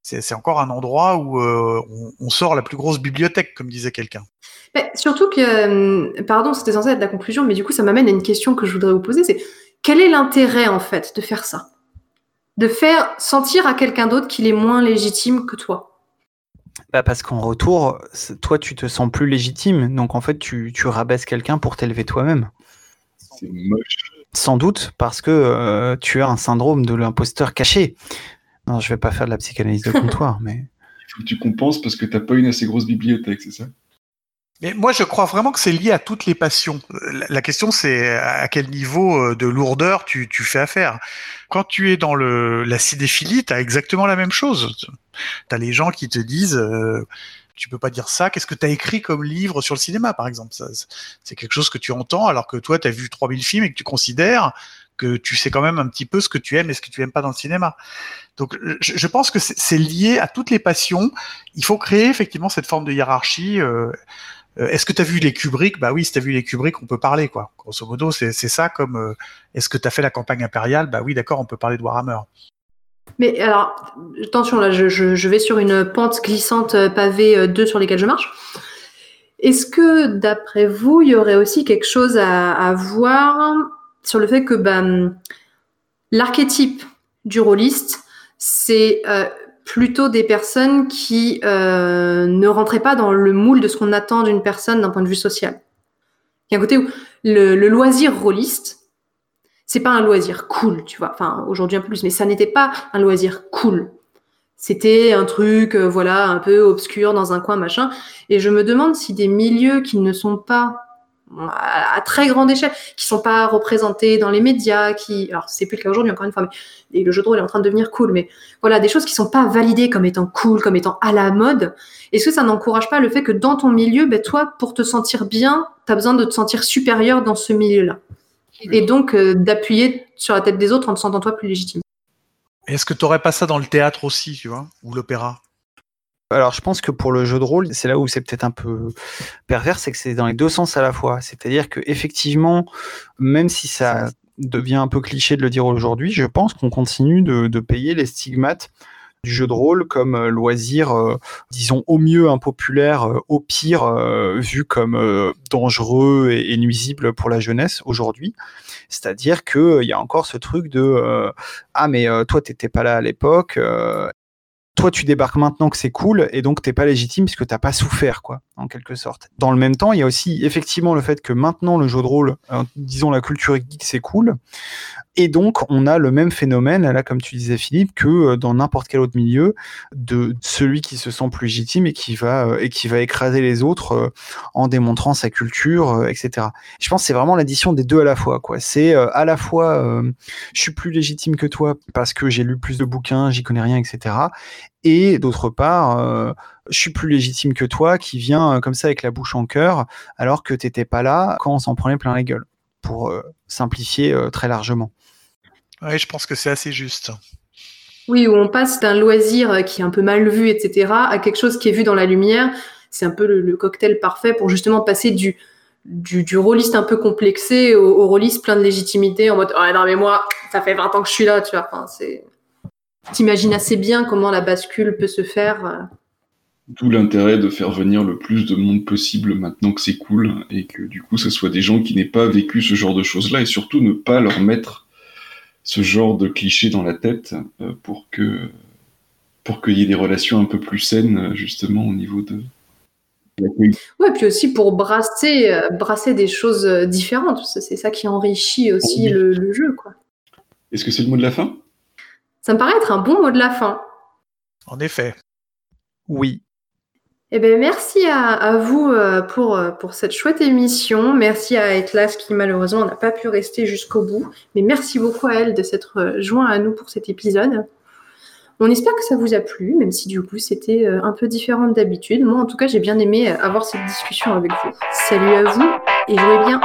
C'est encore un endroit où euh, on, sort la plus grosse bibliothèque, comme disait quelqu'un. surtout que, euh, pardon, c'était censé être la conclusion, mais du coup, ça m'amène à une question que je voudrais vous poser, c'est quel est l'intérêt en fait de faire ça? De faire sentir à quelqu'un d'autre qu'il est moins légitime que toi? Bah parce qu'en retour, toi, tu te sens plus légitime. Donc, en fait, tu, tu rabaisses quelqu'un pour t'élever toi-même. C'est moche. Sans doute parce que euh, tu as un syndrome de l'imposteur caché. Non, je vais pas faire de la psychanalyse de comptoir, mais. Il faut que tu compenses parce que t'as pas une assez grosse bibliothèque, c'est ça? Mais moi, je crois vraiment que c'est lié à toutes les passions. La question, c'est à quel niveau euh, de lourdeur tu, tu fais affaire. Quand tu es dans le, la cinéphilie, tu as exactement la même chose. Tu as les gens qui te disent euh, tu peux pas dire ça, qu'est-ce que tu as écrit comme livre sur le cinéma, par exemple? C'est quelque chose que tu entends alors que toi, tu as vu 3000 films et que tu considères que tu sais quand même un petit peu ce que tu aimes et ce que tu aimes pas dans le cinéma. Donc, je, je pense que c'est lié à toutes les passions. Il faut créer effectivement cette forme de hiérarchie. Euh, est-ce que tu as vu les Kubrick? Bah oui, si tu as vu les Kubrick, on peut parler, quoi. Grosso modo, c'est ça comme euh, est-ce que tu as fait la campagne impériale? Bah oui, d'accord, on peut parler de Warhammer. Mais alors, attention, là, je, vais sur une pente glissante euh, pavée 2 sur lesquelles je marche. Est-ce que, d'après vous, il y aurait aussi quelque chose à, voir sur le fait que bah, l'archétype du rôliste, c'est plutôt des personnes qui euh, ne rentraient pas dans le moule de ce qu'on attend d'une personne d'un point de vue social. Il y a un côté où le, loisir rôliste, c'est pas un loisir cool, tu vois. Enfin, aujourd'hui un peu plus, mais ça n'était pas un loisir cool. C'était un truc, euh, voilà, un peu obscur dans un coin, machin. Et je me demande si des milieux qui ne sont pas à, très grande échelle, qui sont pas représentés dans les médias, qui, alors c'est plus le cas aujourd'hui encore une fois, mais le jeu de rôle est en train de devenir cool, mais voilà, des choses qui sont pas validées comme étant cool, comme étant à la mode. Est-ce que ça n'encourage pas le fait que dans ton milieu, ben toi, pour te sentir bien, tu as besoin de te sentir supérieur dans ce milieu-là, et donc euh, d'appuyer sur la tête des autres en te sentant toi plus légitime. Est-ce que tu n'aurais pas ça dans le théâtre aussi, tu vois, ou l'opéra? Alors, je pense que pour le jeu de rôle, c'est là où c'est peut-être un peu pervers, c'est que c'est dans les deux sens à la fois. C'est-à-dire que effectivement, même si ça devient un peu cliché de le dire aujourd'hui, je pense qu'on continue de, payer les stigmates du jeu de rôle comme euh, loisir, euh, disons au mieux impopulaire, euh, au pire vu comme dangereux et, nuisible pour la jeunesse aujourd'hui. C'est-à-dire qu'il y a encore ce truc de ah mais toi t'étais pas là à l'époque toi tu débarques maintenant que c'est cool et donc t'es pas légitime puisque t'as pas souffert quoi en quelque sorte. Dans le même temps, il y a aussi effectivement le fait que maintenant le jeu de rôle, disons la culture geek c'est cool et donc on a le même phénomène là comme tu disais Philippe que euh, dans n'importe quel autre milieu de celui qui se sent plus légitime et qui va euh, et qui va écraser les autres euh, en démontrant sa culture etc. Je pense que c'est vraiment l'addition des deux à la fois quoi. C'est à la fois je suis plus légitime que toi parce que j'ai lu plus de bouquins, j'y connais rien etc et d'autre part, je suis plus légitime que toi qui vient comme ça avec la bouche en cœur, alors que t'étais pas là quand on s'en prenait plein la gueule, pour simplifier très largement. Oui, je pense que c'est assez juste. Oui, où on passe d'un loisir qui est un peu mal vu, etc., à quelque chose qui est vu dans la lumière. C'est un peu le, cocktail parfait pour justement passer du, du, du rôliste un peu complexé au, au rôliste plein de légitimité en mode oh, non mais moi ça fait 20 ans que je suis là tu vois enfin, c'est t'imagines assez bien comment la bascule peut se faire. Euh. D'où l'intérêt de faire venir le plus de monde possible maintenant que c'est cool et que du coup ce soit des gens qui n'aient pas vécu ce genre de choses-là et surtout ne pas leur mettre ce genre de clichés dans la tête euh, pour que pour qu'il y ait des relations un peu plus saines justement au niveau de Ouais, puis aussi pour brasser, euh, brasser des choses différentes. C'est ça qui enrichit aussi le, le jeu. quoi. Est-ce que c'est le mot de la fin? Ça me paraît être un bon mot de la fin. En effet. Oui. Eh bien, merci à, vous euh, pour, euh, pour cette chouette émission. Merci à Etlas qui malheureusement n'a pas pu rester jusqu'au bout. Mais merci beaucoup à elle de s'être euh, joint à nous pour cet épisode. On espère que ça vous a plu, même si du coup c'était un peu différent d'habitude. Moi en tout cas j'ai bien aimé avoir cette discussion avec vous. Salut à vous et jouez bien.